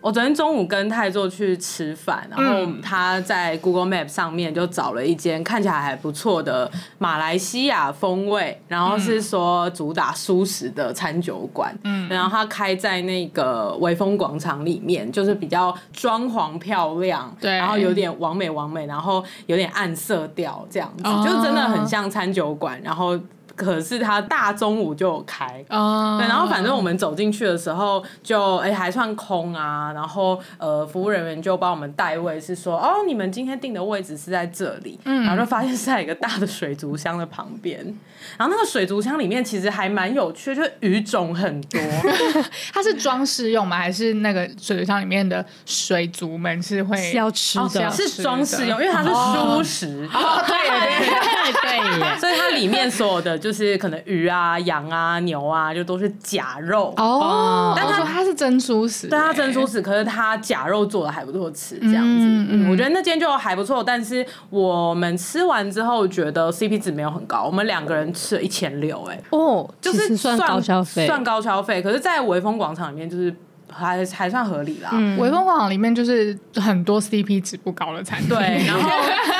我昨天中午跟泰座去吃饭，然后他在 Google Map 上面就找了一间看起来还不错的马来西亚风味，然后是说主打素食的餐酒馆，嗯，然后他开在那个微风广场里面，就是比较装潢漂亮，对，然后有点完美完美，然后有点暗色调这样子，哦，就真的很像餐酒馆，然后。可是他大中午就有开，oh. 对，然后反正我们走进去的时候就哎、欸、还算空啊，然后呃服务人员就帮我们带位，是说哦你们今天订的位置是在这里，嗯，然后就发现是在一个大的水族箱的旁边，然后那个水族箱里面其实还蛮有趣的，就是鱼种很多，它是装饰用吗？还是那个水族箱里面的水族们是会是要吃的？哦、是装饰用，因为它是蔬食，哦哦、对对对对，所以它里面所有的就。就是可能鱼啊、羊啊、牛啊，就都是假肉哦。但他说它是真蔬食，对，它真蔬食，可是它假肉做的还不错吃，这样子。嗯，嗯，我觉得那间就还不错，但是我们吃完之后觉得 CP 值没有很高，我们两个人吃了一千六，哎，哦，就是算高消费，算高消费。可是，在微风广场里面，就是。还还算合理啦。嗯，微风广场里面就是很多 CP 值不高的餐厅。对，然后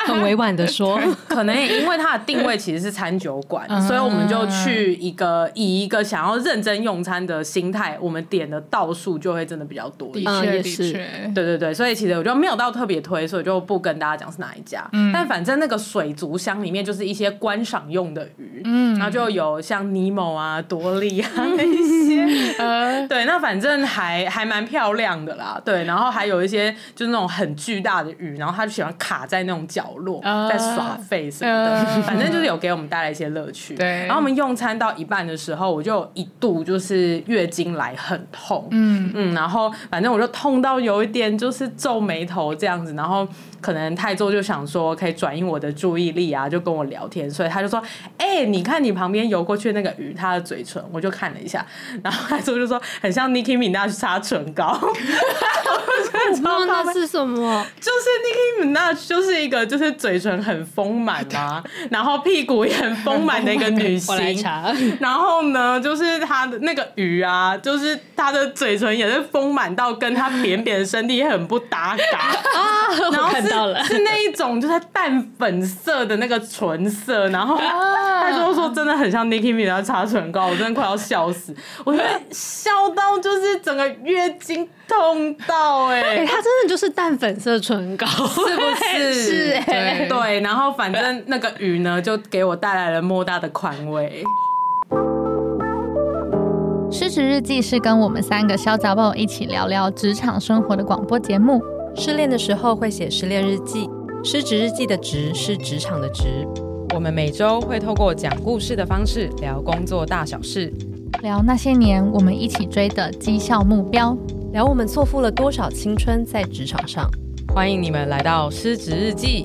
很委婉的说，可能也因为它的定位其实是餐酒馆，嗯，所以我们就去一个以一个想要认真用餐的心态，我们点的道数就会真的比较多。的确，的确，对对对，所以其实我就没有到特别推，所以就不跟大家讲是哪一家。嗯，但反正那个水族箱里面就是一些观赏用的鱼，嗯，然后就有像尼莫啊、多利啊那些。呃，对，那反正还。还蛮漂亮的啦，对，然后还有一些就是那种很巨大的鱼，然后他就喜欢卡在那种角落，uh, 在耍废什么的，uh, 反正就是有给我们带来一些乐趣。对，然后我们用餐到一半的时候，我就一度就是月经来很痛，嗯嗯，然后反正我就痛到有一点就是皱眉头这样子，然后。可能泰州就想说可以转移我的注意力啊，就跟我聊天，所以他就说：“哎、欸，你看你旁边游过去那个鱼，它的嘴唇。”我就看了一下，然后太座就说：“很像 Nicki Minaj 擦唇膏。”我知道那是什么？就是 Nicki Minaj 就是一个就是嘴唇很丰满嘛，然后屁股也很丰满的一个女星。然后呢，就是她的那个鱼啊，就是她的嘴唇也是丰满到跟她扁扁的身体很不搭嘎 啊，然后。是，是那一种，就是淡粉色的那个唇色，然后他就说真的很像 Nicki Minaj 擦唇膏，我真的快要笑死，我觉得笑到就是整个月经痛到哎、欸，他、欸、真的就是淡粉色唇膏，是不是？是哎、欸，对，然后反正那个雨呢，就给我带来了莫大的宽慰。失职日记是跟我们三个小杂宝一起聊聊职场生活的广播节目。失恋的时候会写失恋日记，失职日记的职是职场的职。我们每周会透过讲故事的方式聊工作大小事，聊那些年我们一起追的绩效目标，聊我们错付了多少青春在职场上。欢迎你们来到失职日记。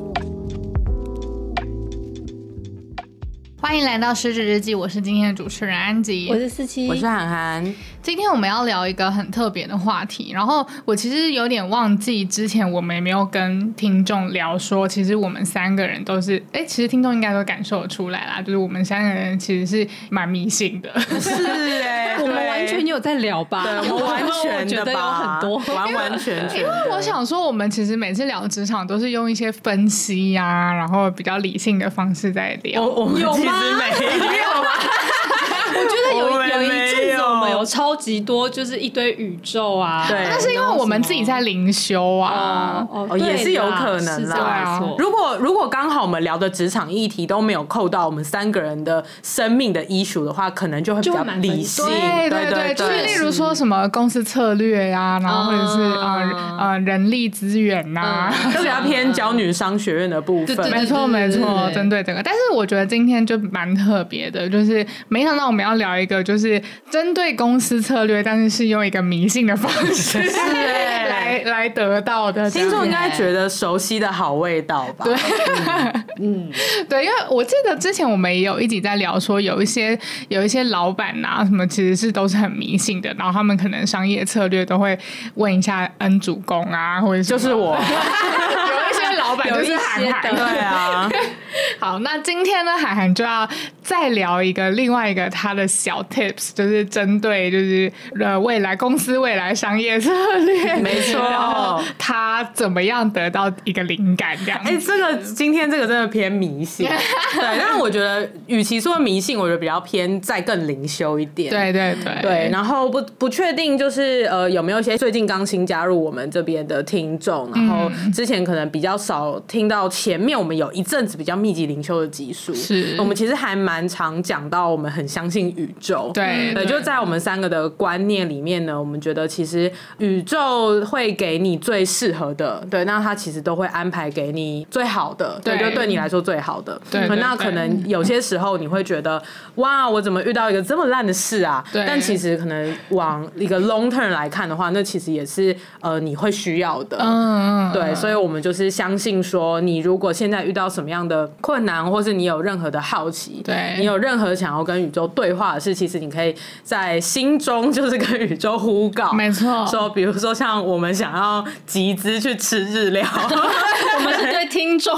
欢迎来到失职日记，我是今天的主持人安吉，我是思琪，我是涵涵。今天我们要聊一个很特别的话题，然后我其实有点忘记之前我们也没有跟听众聊说，其实我们三个人都是，哎，其实听众应该都感受得出来啦，就是我们三个人其实是蛮迷信的，是哎，我们完全有在聊吧？对，我完全觉得有很多，完完全全。因为我想说，我们其实每次聊职场都是用一些分析呀、啊，然后比较理性的方式在聊，我们其实没有吗？我觉得有有一阵子我们超级多，就是一堆宇宙啊。对，那是因为我们自己在灵修啊，哦，也是有可能啦。啊、如果如果刚好我们聊的职场议题都没有扣到我们三个人的生命的 issue 的话，可能就会比较理性。对对对，就是例如说什么公司策略呀、然后或者是呃呃人力资源呐、啊，都比较偏教女商学院的部分。没错没错，针对这个。但是我觉得今天就蛮特别的，就是没想到我们。要聊一个就是针对公司策略，但是是用一个迷信的方式 是 来 来得到的。听众应该觉得熟悉的好味道吧？对，嗯，对，因为我记得之前我们也有一集在聊说，有一些有一些老板呐、啊，什么其实是都是很迷信的，然后他们可能商业策略都会问一下恩主公啊，或者就是我。有一些老板就涵涵对啊。好，那今天呢，涵涵就要再聊一个另外一个他的小 tips，就是针对就是呃未来公司未来商业策略，没错，他怎么样得到一个灵感这样？哎、欸，这个今天这个真的偏迷信，对，但是我觉得与其说迷信，我觉得比较偏再更灵修一点，对对对。对，然后不不确定就是呃有没有一些最近刚新加入我们这边的听众，然后之前可能比较少听到前面我们有一阵子比较密集灵修的集数，是。我们其实还蛮常讲到我们很相信宇宙，对对，就在我们三个的观念里面呢，我们觉得其实宇宙会给你最适合的，对，那它其实都会安排给你最好的，对，就对你来说最好的，对，那可能有些时候你会觉得，哇，我怎么遇到一个这么烂的事啊？对，但其实可能往一个 long term 来看的话，那其实也是呃你会需要的，嗯嗯，对，所以我们就是相信说，你如果现在遇到什么样的困难，或是你有任何的好奇，对，你有任何想要跟宇宙对话的事，其实你可以在心中就是跟宇宙呼告，没错，说比如说像我们想要集资去吃日料，我们是对听众，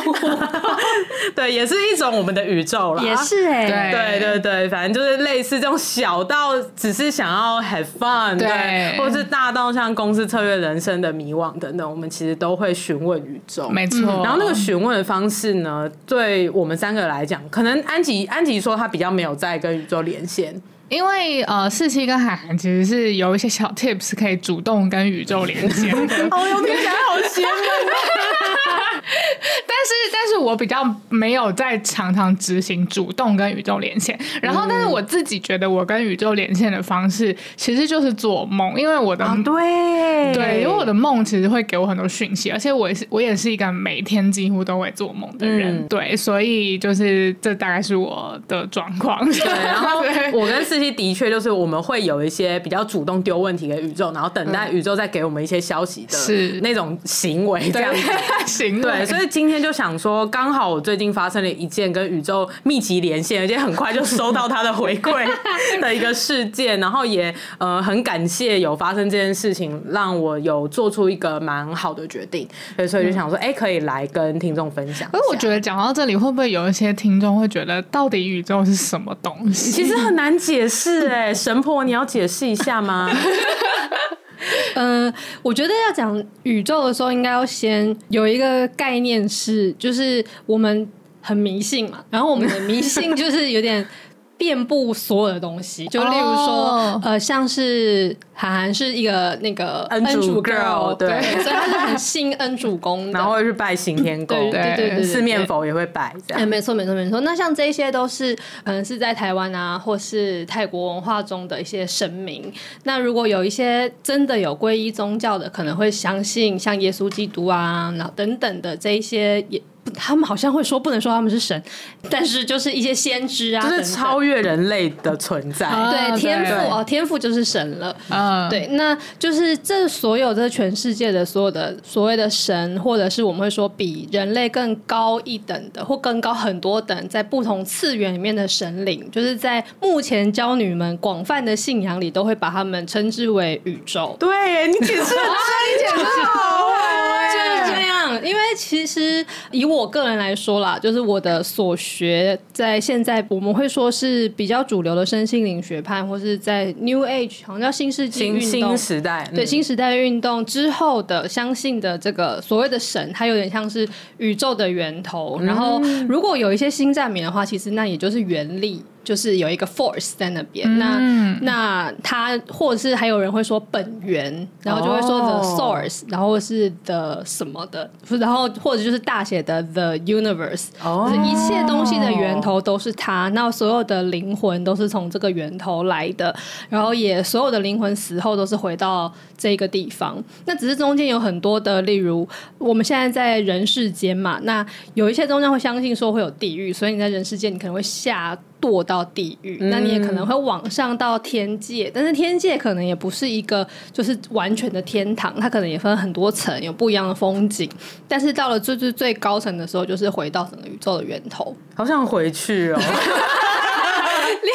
对，也是一种我们的宇宙啦，也是哎、欸，对对对，反正就是类似这种小到只是想要 have fun，对，对，或是大到像公司策略、人生的迷惘等等，我们其实都会询问宇宙，没错。然后那个询问的方式呢，对对我们三个来讲，可能安吉安吉说他比较没有在跟宇宙连线，因为呃，四七跟海涵其实是有一些小 tips 可以主动跟宇宙连线的。哦有，听起来好羡慕。但是，但是我比较没有在常常执行主动跟宇宙连线。然后，但是我自己觉得，我跟宇宙连线的方式其实就是做梦，因为我的、啊、对对，因为我的梦其实会给我很多讯息，而且我也是我也是一个每天几乎都会做梦的人。嗯、对，所以就是这大概是我的状况。对，然后 我跟四七的确就是我们会有一些比较主动丢问题给宇宙，然后等待宇宙再给我们一些消息的是那种行为这样子。行为。对，所以今天就想说，刚好我最近发生了一件跟宇宙密集连线，而且很快就收到他的回馈的一个事件，然后也呃很感谢有发生这件事情，让我有做出一个蛮好的决定，所以就想说，哎、欸，可以来跟听众分享。可是我觉得讲到这里，会不会有一些听众会觉得，到底宇宙是什么东西？其实很难解是，哎，神婆，你要解释一下吗？嗯、我觉得要讲宇宙的时候，应该要先有一个概念是，就是我们很迷信嘛，然后我们的迷信就是有点。遍布所有的东西，就例如说，oh. 呃，像是韩寒是一个那个恩主 girl，对，所以他是很信恩主公，然后会去拜行天宫，对对对对，四面佛也会拜，这样。哎，没错没错没错。那像这些都是可能是在台湾啊，或是泰国文化中的一些神明。那如果有一些真的有皈依宗教的，可能会相信像耶稣基督啊，然后等等的这一些也。他们好像会说不能说他们是神，但是就是一些先知啊，就是超越人类的存在。啊、对，天赋哦，天赋就是神了。嗯，对，那就是这所有的全世界的所有的所谓的神，或者是我们会说比人类更高一等的，或更高很多等，在不同次元里面的神灵，就是在目前教女们广泛的信仰里，都会把他们称之为宇宙。对，你解释很真，你因为其实以我个人来说啦，就是我的所学，在现在我们会说是比较主流的身心灵学派，或是在 New Age，好像叫新世纪运动，新时代，对新时代运动之后的相信的这个所谓的神，它有点像是宇宙的源头。然后如果有一些新站名的话，其实那也就是原力。就是有一个 force 在那边，嗯，那那他或者是还有人会说本源，然后就会说 the source，哦，然后是 the 什么的，然后或者就是大写的 the universe，哦，就是一切东西的源头都是它，那所有的灵魂都是从这个源头来的，然后也所有的灵魂死后都是回到这个地方，那只是中间有很多的，例如我们现在在人世间嘛，那有一些宗教会相信说会有地狱，所以你在人世间你可能会下。堕到地狱，那你也可能会往上到天界，嗯，但是天界可能也不是一个就是完全的天堂，它可能也分很多层，有不一样的风景。但是到了最最最高层的时候，就是回到整个宇宙的源头。好想回去哦，立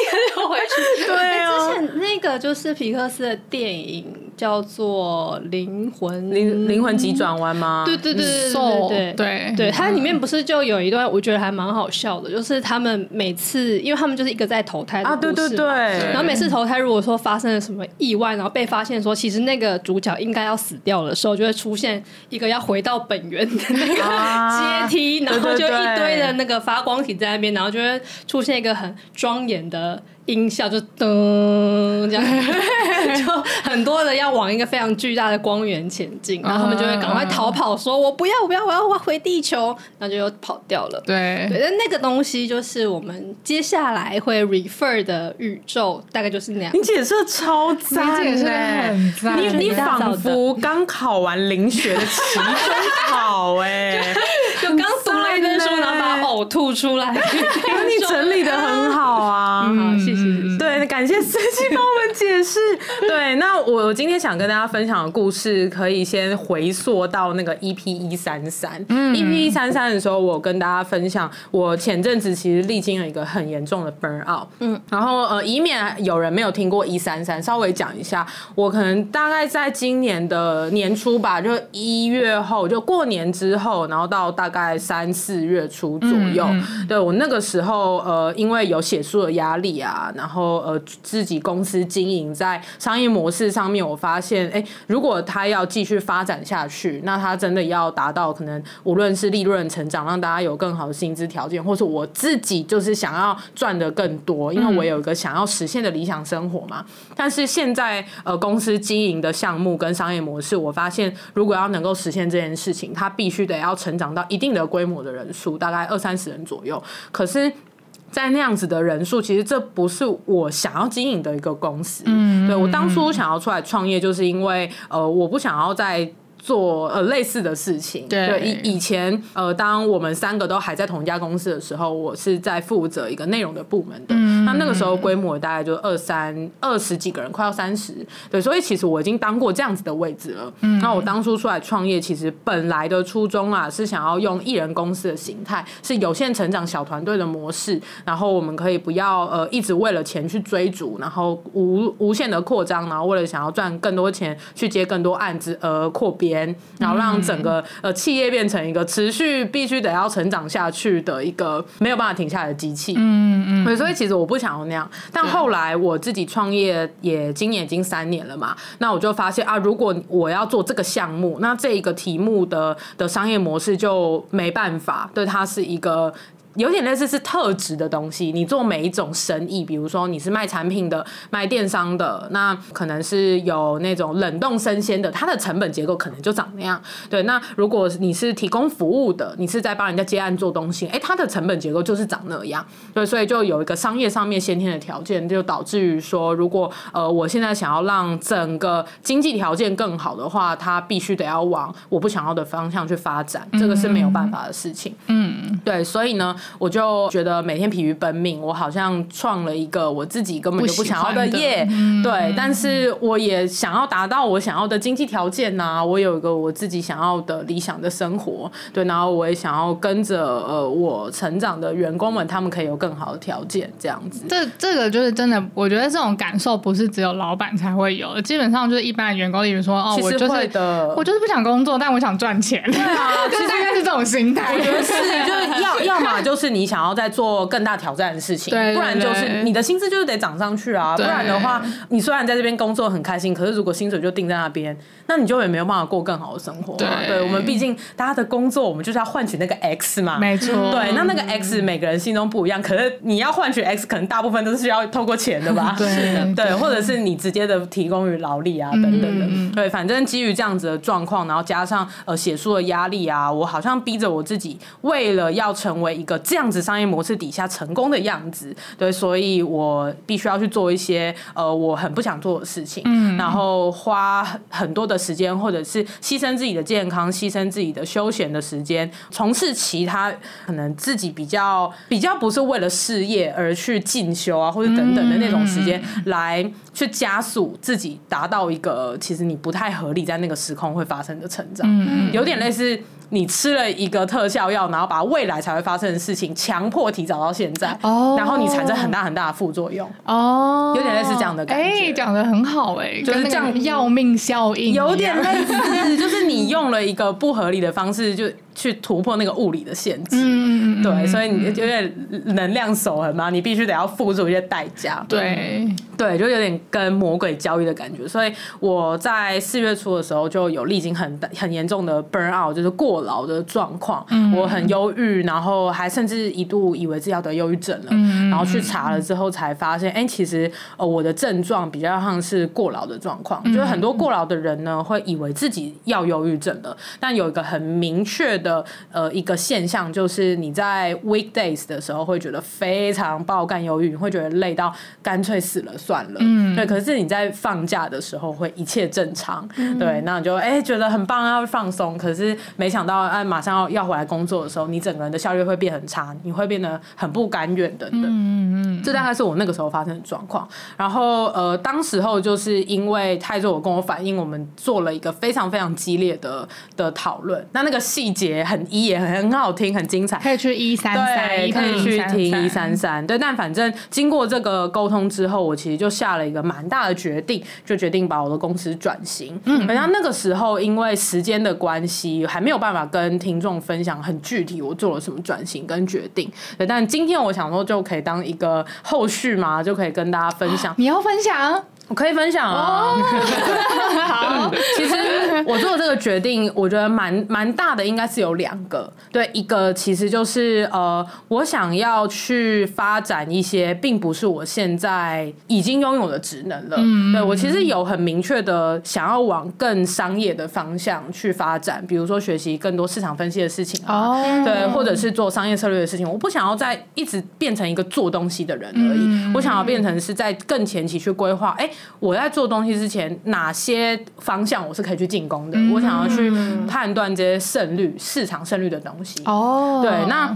刻就回去。对啊，之前那个就是皮克斯的电影。叫做灵魂，灵灵魂急转弯吗？对对对对对对对。它里面不是就有一段我觉得还蛮好笑的，就是他们每次，因为他们就是一个在投胎。啊，对对对。然后每次投胎，如果说发生了什么意外，然后被发现说其实那个主角应该要死掉的时候，就会出现一个要回到本源的那个 阶梯，然后就一堆的那个发光体在那边，然后就会出现一个很庄严的。音效就噔这样，就很多人要往一个非常巨大的光源前进，然后他们就会赶快逃跑，说我不要，我不要，我要回地球，然后就又跑掉了。对。对，但那个东西就是我们接下来会 refer 的宇宙，大概就是那样。你解释超赞，你解释很赞，你你仿佛刚考完灵学的期中考哎，就刚读了一本书，然后把它呕吐出来，你整理的很好啊，嗯，谢谢。对，感谢司机帮我们解释。对，那我今天想跟大家分享的故事，可以先回溯到那个 EP 一三三。嗯，EP 一三三的时候，我跟大家分享，我前阵子其实历经了一个很严重的 burn out。嗯，然后呃，以免有人没有听过一三三，稍微讲一下，我可能大概在今年的年初吧，就一月后，就过年之后，然后到大概三四月初左右，嗯、对我那个时候，呃，因为有写书的压力啊。然后呃，自己公司经营在商业模式上面，我发现，哎，如果他要继续发展下去，那他真的要达到可能无论是利润成长，让大家有更好的薪资条件，或是我自己就是想要赚的更多，因为我有一个想要实现的理想生活嘛。但是现在呃，公司经营的项目跟商业模式，我发现如果要能够实现这件事情，它必须得要成长到一定的规模的人数，大概二三十人左右。可是。在那样子的人数，其实这不是我想要经营的一个公司。嗯，对，我当初想要出来创业，就是因为呃，我不想要再。做呃类似的事情，对，以以前呃，当我们三个都还在同一家公司的时候，我是在负责一个内容的部门的。嗯、那那个时候规模大概就二三二十几个人，快要三十。对，所以其实我已经当过这样子的位置了。嗯，那我当初出来创业，其实本来的初衷啊，是想要用艺人公司的形态，是有限成长小团队的模式，然后我们可以不要呃一直为了钱去追逐，然后无无限的扩张，然后为了想要赚更多钱去接更多案子而扩编。然后让整个呃企业变成一个持续必须得要成长下去的一个没有办法停下来的机器。嗯嗯。所以其实我不想要那样。但后来我自己创业也今年已经三年了嘛，那我就发现啊，如果我要做这个项目，那这一个题目的的商业模式就没办法，对，它是一个。有点类似是特质的东西，你做每一种生意，比如说你是卖产品的、卖电商的，那可能是有那种冷冻生鲜的，它的成本结构可能就长那样。对，那如果你是提供服务的，你是在帮人家接案做东西，哎，它的成本结构就是长那样。对，所以就有一个商业上面先天的条件，就导致于说，如果呃我现在想要让整个经济条件更好的话，它必须得要往我不想要的方向去发展，这个是没有办法的事情。嗯，对，所以呢。我就觉得每天疲于奔命，我好像创了一个我自己根本就不想要的业，的对，但是我也想要达到我想要的经济条件呐、啊，我有一个我自己想要的理想的生活，对，然后我也想要跟着呃我成长的员工们，他们可以有更好的条件，这样子。这这个就是真的，我觉得这种感受不是只有老板才会有，基本上就是一般的员工，例如说哦，我就是的，我就是不想工作，但我想赚钱，对啊，其实 大概是这种心态，我觉得是，就是要 要么就是你想要再做更大挑战的事情，不然就是你的薪资就是得涨上去啊，不然的话，你虽然在这边工作很开心，可是如果薪水就定在那边，那你就也没有办法过更好的生活。对，对我们毕竟大家的工作，我们就是要换取那个 X 嘛，没错。对，那那个 X 每个人心中不一样，可是你要换取 X，可能大部分都是需要透过钱的吧？对，对，或者是你直接的提供于劳力啊等等的。对，反正基于这样子的状况，然后加上呃写书的压力啊，我好像逼着我自己，为了要成为一个这样子商业模式底下成功的样子，对，所以我必须要去做一些呃我很不想做的事情，嗯，然后花很多的时间，或者是牺牲自己的健康，牺牲自己的休闲的时间，从事其他可能自己比较比较不是为了事业而去进修啊，或者等等的那种时间，来去加速自己达到一个其实你不太合理在那个时空会发生的成长，嗯，有点类似你吃了一个特效药，然后把未来才会发生的事。情强迫提早到现在，哦。然后你产生很大很大的副作用，哦，有点类似这样的感觉。哎，讲的很好哎，就是这样要命效应，有点类似，就是你用了一个不合理的方式，就去突破那个物理的限制。对，所以你有点能量守恒嘛，你必须得要付出一些代价。对，对，就有点跟魔鬼交易的感觉。所以我在四月初的时候就有历经很很严重的 burn out，就是过劳的状况。嗯，我很忧郁，然后还甚至一度以为自己要得忧郁症了。嗯，然后去查了之后才发现，哎，其实呃我的症状比较像是过劳的状况。就是很多过劳的人呢，会以为自己要忧郁症了，但有一个很明确的呃一个现象，就是你在 weekdays 的时候会觉得非常爆干忧郁，你会觉得累到干脆死了算了。嗯，对。可是你在放假的时候会一切正常，嗯、对，那你就哎、欸、觉得很棒，要放松。可是没想到哎、啊、马上要要回来工作的时候，你整个人的效率会变很差，你会变得很不甘愿等等。嗯嗯嗯，这大概是我那个时候发生的状况。然后呃，当时候就是因为泰做我跟我反映，我们做了一个非常非常激烈的的讨论。那那个细节很一也很很好听，很精彩，可以去一三三，可以去听一三三。对，但反正经过这个沟通之后，我其实就下了一个蛮大的决定，就决定把我的公司转型。嗯，然后那个时候因为时间的关系，还没有办法跟听众分享很具体我做了什么转型跟决定。对，但今天我想说就可以当一个后续嘛，就可以跟大家分享。你要分享？我可以分享哦。好，其实我做这个决定，我觉得蛮蛮大的，应该是有两个。对，一个其实就是呃，我想要去发展一些，并不是我现在已经拥有的职能了。嗯，对，我其实有很明确的想要往更商业的方向去发展，比如说学习更多市场分析的事情啊，哦、对，或者是做商业策略的事情。我不想要再一直变成一个做东西的人而已，嗯、我想要变成是在更前期去规划。哎。我在做东西之前，哪些方向我是可以去进攻的？嗯、我想要去判断这些胜率、市场胜率的东西。哦，对，那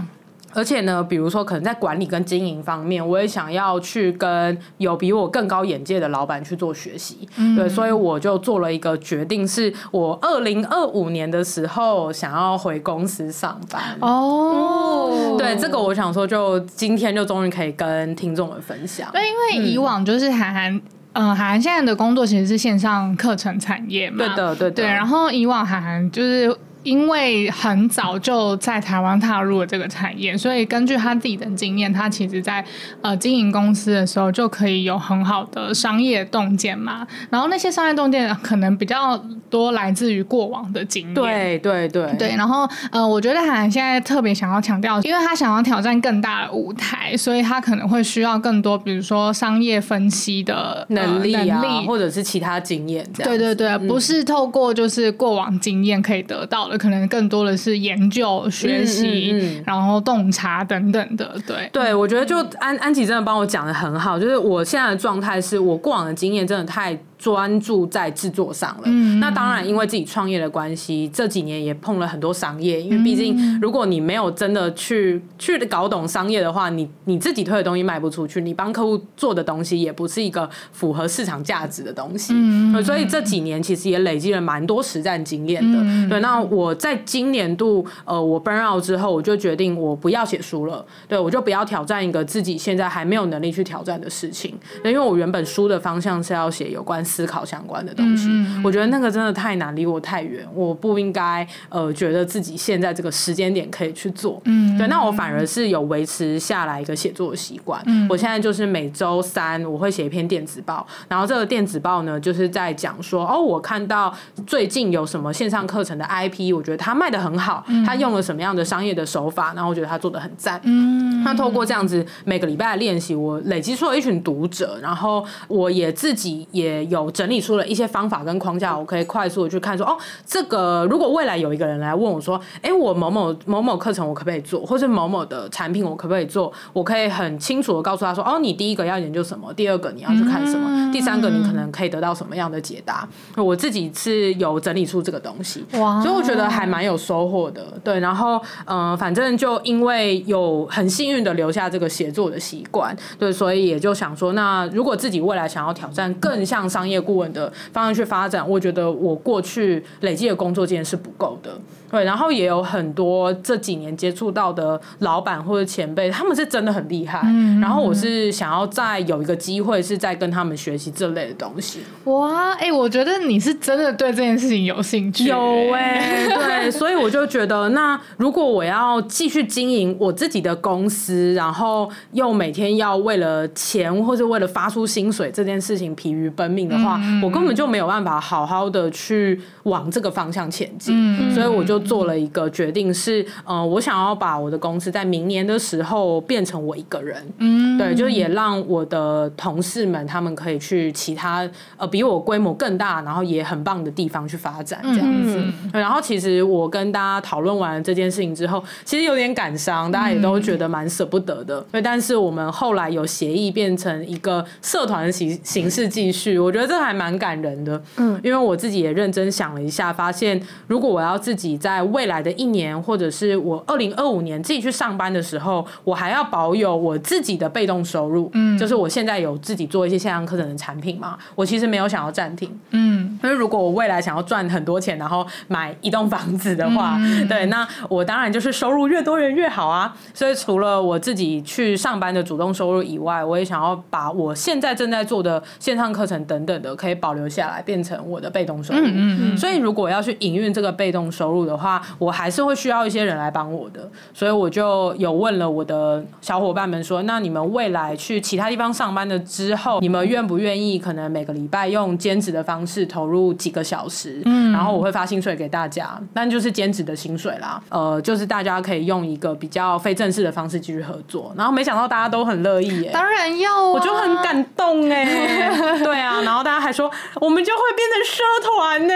而且呢，比如说可能在管理跟经营方面，我也想要去跟有比我更高眼界的老板去做学习。嗯、对，所以我就做了一个决定，是我二零二五年的时候想要回公司上班。哦，对，这个我想说，就今天就终于可以跟听众们分享。对，因为以往就是涵涵。嗯，涵涵现在的工作其实是线上课程产业嘛，对的，对的。对，然后以往涵涵就是。因为很早就在台湾踏入了这个产业，所以根据他自己的经验，他其实在呃经营公司的时候就可以有很好的商业洞见嘛。然后那些商业洞见可能比较多来自于过往的经验。对对对对。然后呃，我觉得涵涵现在特别想要强调，因为他想要挑战更大的舞台，所以他可能会需要更多，比如说商业分析的能力啊，呃、能力或者是其他经验这样。对对对，嗯、不是透过就是过往经验可以得到的。可能更多的是研究、学习，嗯嗯嗯、然后洞察等等的。对，对我觉得就安安琪真的帮我讲的很好，就是我现在的状态是我过往的经验真的太。专注在制作上了，嗯、那当然，因为自己创业的关系，这几年也碰了很多商业。因为毕竟，如果你没有真的去去搞懂商业的话，你你自己推的东西卖不出去，你帮客户做的东西也不是一个符合市场价值的东西。嗯、所以这几年其实也累积了蛮多实战经验的。嗯、对，那我在今年度呃我 burn out 之后，我就决定我不要写书了。对，我就不要挑战一个自己现在还没有能力去挑战的事情。因为我原本书的方向是要写有关。思考相关的东西，嗯、我觉得那个真的太难，离我太远，我不应该呃觉得自己现在这个时间点可以去做。嗯，对，那我反而是有维持下来一个写作的习惯。嗯，我现在就是每周三我会写一篇电子报，然后这个电子报呢就是在讲说，哦，我看到最近有什么线上课程的 IP，我觉得他卖的很好，他用了什么样的商业的手法，然后我觉得他做的很赞。嗯，那透过这样子每个礼拜的练习，我累积出了一群读者，然后我也自己也有。有整理出了一些方法跟框架，我可以快速的去看说，哦，这个如果未来有一个人来问我说，哎，我某某某某课程我可不可以做，或是某某的产品我可不可以做，我可以很清楚的告诉他说，哦，你第一个要研究什么，第二个你要去看什么，嗯、第三个你可能可以得到什么样的解答。我自己是有整理出这个东西，哇，所以我觉得还蛮有收获的。对，然后嗯、呃，反正就因为有很幸运的留下这个写作的习惯，对，所以也就想说，那如果自己未来想要挑战更向上。商业顾问的方向去发展，我觉得我过去累积的工作经验是不够的。对，然后也有很多这几年接触到的老板或者前辈，他们是真的很厉害。嗯，然后我是想要再有一个机会，是在跟他们学习这类的东西。哇，哎、欸，我觉得你是真的对这件事情有兴趣。有哎、欸，对，所以我就觉得，那如果我要继续经营我自己的公司，然后又每天要为了钱或者为了发出薪水这件事情疲于奔命的话，嗯、我根本就没有办法好好的去往这个方向前进。嗯，所以我就。做了一个决定是，呃，我想要把我的公司在明年的时候变成我一个人，嗯，对，就是也让我的同事们他们可以去其他呃比我规模更大，然后也很棒的地方去发展这样子。嗯，然后其实我跟大家讨论完这件事情之后，其实有点感伤，大家也都觉得蛮舍不得的。对，但是我们后来有协议变成一个社团形形式继续，我觉得这还蛮感人的。嗯，因为我自己也认真想了一下，发现如果我要自己在未来的一年，或者是我二零二五年自己去上班的时候，我还要保有我自己的被动收入。嗯，就是我现在有自己做一些线上课程的产品嘛，我其实没有想要暂停。嗯，因为如果我未来想要赚很多钱，然后买一栋房子的话，嗯，对，那我当然就是收入越多越越好啊。所以除了我自己去上班的主动收入以外，我也想要把我现在正在做的线上课程等等的可以保留下来，变成我的被动收入。嗯嗯嗯。所以如果要去营运这个被动收入的话，我还是会需要一些人来帮我的，所以我就有问了我的小伙伴们说，那你们未来去其他地方上班的之后，你们愿不愿意可能每个礼拜用兼职的方式投入几个小时，嗯，然后我会发薪水给大家，但就是兼职的薪水啦，呃，就是大家可以用一个比较非正式的方式继续合作，然后没想到大家都很乐意耶，当然要啊，我就很感动哎，对啊，然后大家还说我们就会变成社团呢，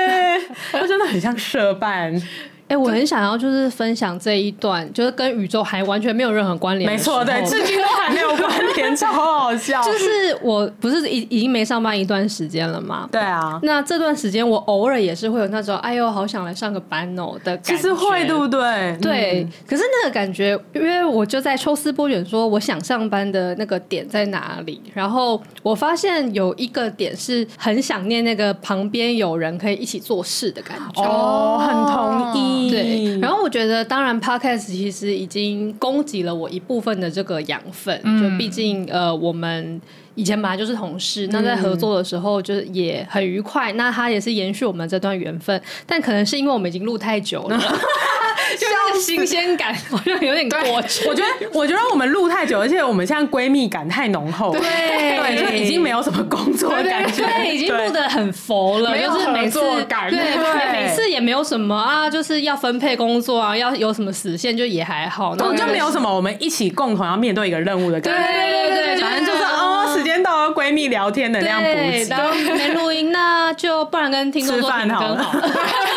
他 真的很像社办。哎、欸，我很想要就是分享这一段，就是跟宇宙还完全没有任何关联。没错，对，至今都还没有关联，超好笑。就是我不是已已经没上班一段时间了吗？对啊。那这段时间我偶尔也是会有那种哎呦，好想来上个班哦的感觉。其实会，对不对？对。嗯、可是那个感觉，因为我就在抽丝剥茧，说我想上班的那个点在哪里，然后我发现有一个点是很想念那个旁边有人可以一起做事的感觉。哦，很同意。对，然后我觉得，当然，Podcast 其实已经供给了我一部分的这个养分。嗯、就毕竟，呃，我们以前本来就是同事，那在合作的时候就是也很愉快。那他也是延续我们这段缘分，但可能是因为我们已经录太久了。就那个新鲜感好像有点过去。我觉得，我觉得我们录太久，而且我们现在闺蜜感太浓厚，对，对，就已经没有什么工作的感觉，对，已经录的很佛了，没有合作感，对对，每次也没有什么啊，就是要分配工作啊，要有什么实现，就也还好，然后就没有什么我们一起共同要面对一个任务的感觉，对对对，反正就是哦，时间到了，闺蜜聊天的那样补，然后没录音，那就不然跟听众说饭好了，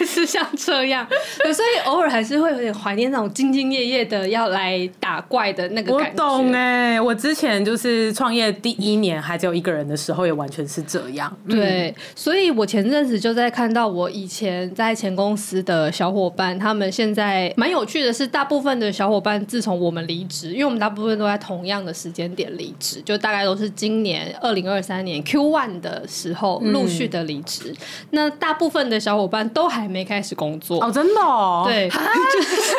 类似像这样，所以偶尔。还是会有点怀念那种兢兢业业的要来打怪的那个感觉。我懂哎、欸，我之前就是创业第一年还只有一个人的时候，也完全是这样。对，所以我前阵子就在看到我以前在前公司的小伙伴，他们现在蛮有趣的是，大部分的小伙伴自从我们离职，因为我们大部分都在同样的时间点离职，就大概都是今年二零二三年 Q one 的时候陆续的离职。嗯、那大部分的小伙伴都还没开始工作。哦，真的哦，对。就是，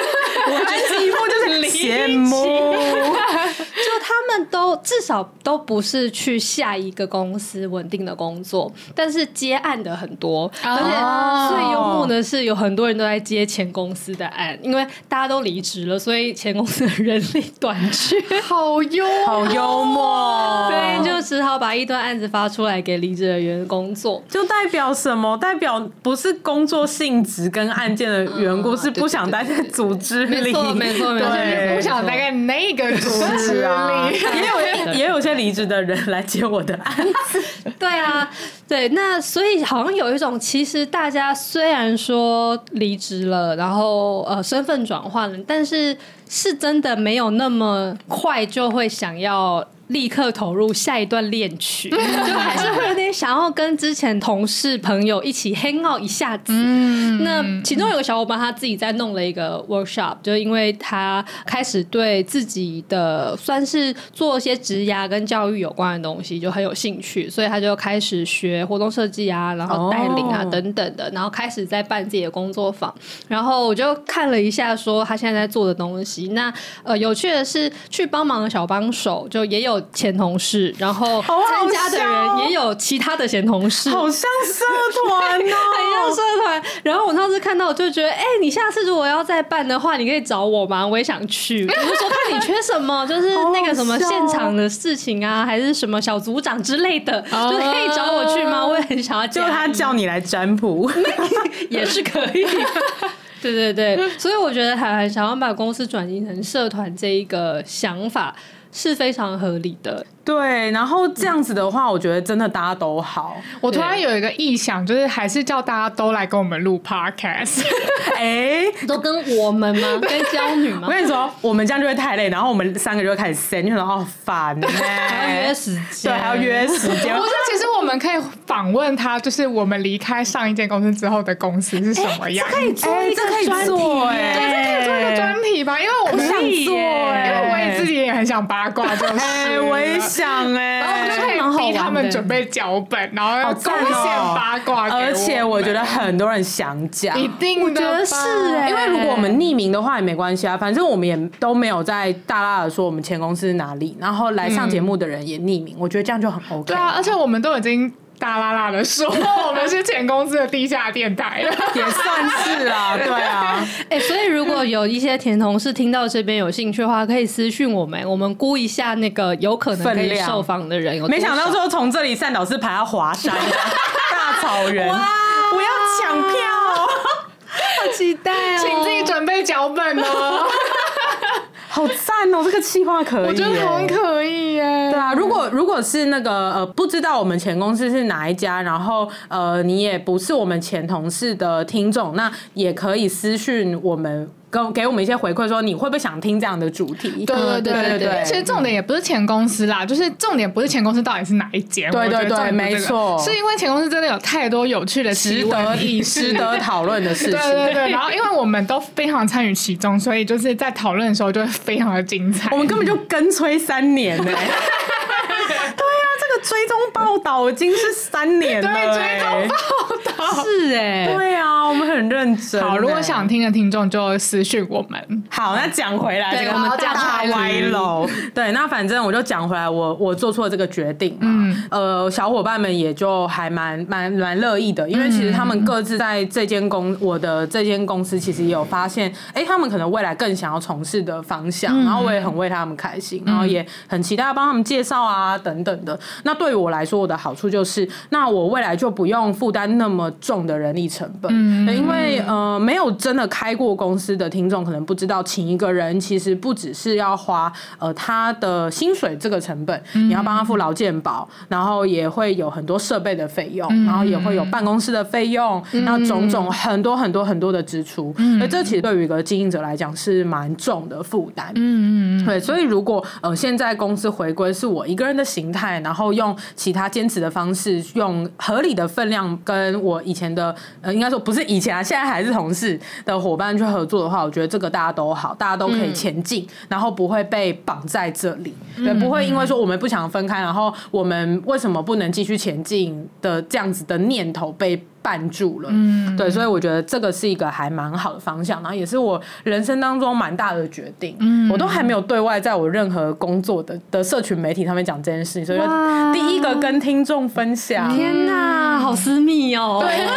我觉得几乎就是 羡慕，就他们都至少都不是去下一个公司稳定的工作，但是接案的很多，而且最幽默的是，有很多人都在接前公司的案，因为大家都离职了，所以前公司的人力短缺，好幽好幽默，对，就只好把一堆案子发出来给离职的员工做，就代表什么？代表不是工作性质跟案件的缘故，是不想待在组织里，没错没错没错，不想待在那个组织 啊。也有也有些离职的人来接我的案子，对啊。对，那所以好像有一种，其实大家虽然说离职了，然后呃身份转换了，但是是真的没有那么快就会想要。立刻投入下一段恋曲，就还是会有点想要跟之前同事朋友一起 hang out 一下子。嗯、那其中有个小伙伴他自己在弄了一个 workshop，就因为他开始对自己的算是做一些职涯跟教育有关的东西就很有兴趣，所以他就开始学活动设计啊，然后带领啊等等的，然后开始在办自己的工作坊。然后我就看了一下，说他现在在做的东西。那呃，有趣的是，去帮忙的小帮手就也有。前同事，然后参加的人也有其他的前同事，好像社团哦，很像社团。然后我上次看到，我就觉得，哎、欸，你下次如果要再办的话，你可以找我吗？我也想去。我就说看你缺什么，就是 那个什么现场的事情啊，还是什么小组长之类的，就可以找我去吗？我也很想要，就他叫你来占卜，也是可以。对对对，所以我觉得还想要把公司转型成社团这一个想法。是非常合理的。对，然后这样子的话，我觉得真的大家都好。我突然有一个意想，就是还是叫大家都来跟我们录 podcast。哎，都跟我们吗？跟娇女吗？我跟你说，我们这样就会太累，然后我们三个就会开始 send，就说哦烦呢，还要约时间，对，还要约时间。不是，其实我们可以访问他，就是我们离开上一间公司之后的公司是什么样？可以做哎，这可以做一个专题吧？因为我想做，因为我也自己也很想八卦，就是我也。想哎、欸，然后我们就可以逼他们准备脚本，然后要贡献八卦，而且我觉得很多人想讲，一定的是哎、欸，因为如果我们匿名的话也没关系啊，反正我们也都没有在大大的说我们前公司是哪里，然后来上节目的人也匿名，嗯、我觉得这样就很 OK。对啊，而且我们都已经。大啦啦的说，我们是前公司的地下电台了，也算是啊，对啊。哎、欸，所以如果有一些田同事听到这边有兴趣的话，可以私讯我们，我们估一下那个有可能可以受访的人有。没想到说从这里善导是排到华山大草原，哇我要抢票，好期待哦！请自己准备脚本哦。好赞哦！这个企划可以，我觉得很可以耶。对啊，如果如果是那个呃，不知道我们前公司是哪一家，然后呃，你也不是我们前同事的听众，那也可以私讯我们。给给我们一些回馈，说你会不会想听这样的主题？对对对对对。其实重点也不是前公司啦，就是重点不是前公司到底是哪一间。对对对，没错。是因为前公司真的有太多有趣的、值得值得讨论的事情。对对对。然后因为我们都非常参与其中，所以就是在讨论的时候就会非常的精彩。我们根本就跟催三年呢。追踪报道已经是三年了，欸，对，追踪报道是哎，欸，对啊，我们很认真，欸。好，如果想听的听众就私讯我们。好，那讲回来，对这个我们大歪楼。对，那反正我就讲回来，我我做错了这个决定嘛。嗯，呃，小伙伴们也就还蛮蛮蛮乐意的，因为其实他们各自在这间公，我的这间公司其实也有发现，哎，欸，他们可能未来更想要从事的方向，嗯，然后我也很为他们开心，然后也很期待要帮他们介绍啊等等的。那对于我来说，我的好处就是，那我未来就不用负担那么重的人力成本，嗯，因为呃，没有真的开过公司的听众可能不知道，请一个人其实不只是要花呃他的薪水这个成本，你要帮他付劳健保，然后也会有很多设备的费用，然后也会有办公室的费用，那种种很多很多很多的支出，那这其实对于一个经营者来讲是蛮重的负担，嗯嗯，对，所以如果呃现在公司回归是我一个人的形态，然后用其他坚持的方式，用合理的分量跟我以前的呃，应该说不是以前啊，现在还是同事的伙伴去合作的话，我觉得这个大家都好，大家都可以前进，嗯、然后不会被绑在这里，对，嗯、不会因为说我们不想分开，然后我们为什么不能继续前进的这样子的念头被。绊住了，嗯，对，所以我觉得这个是一个还蛮好的方向，然后也是我人生当中蛮大的决定，嗯，我都还没有对外在我任何工作的的社群媒体上面讲这件事情，所以就第一个跟听众分享。天哪，好私密哦！对，因为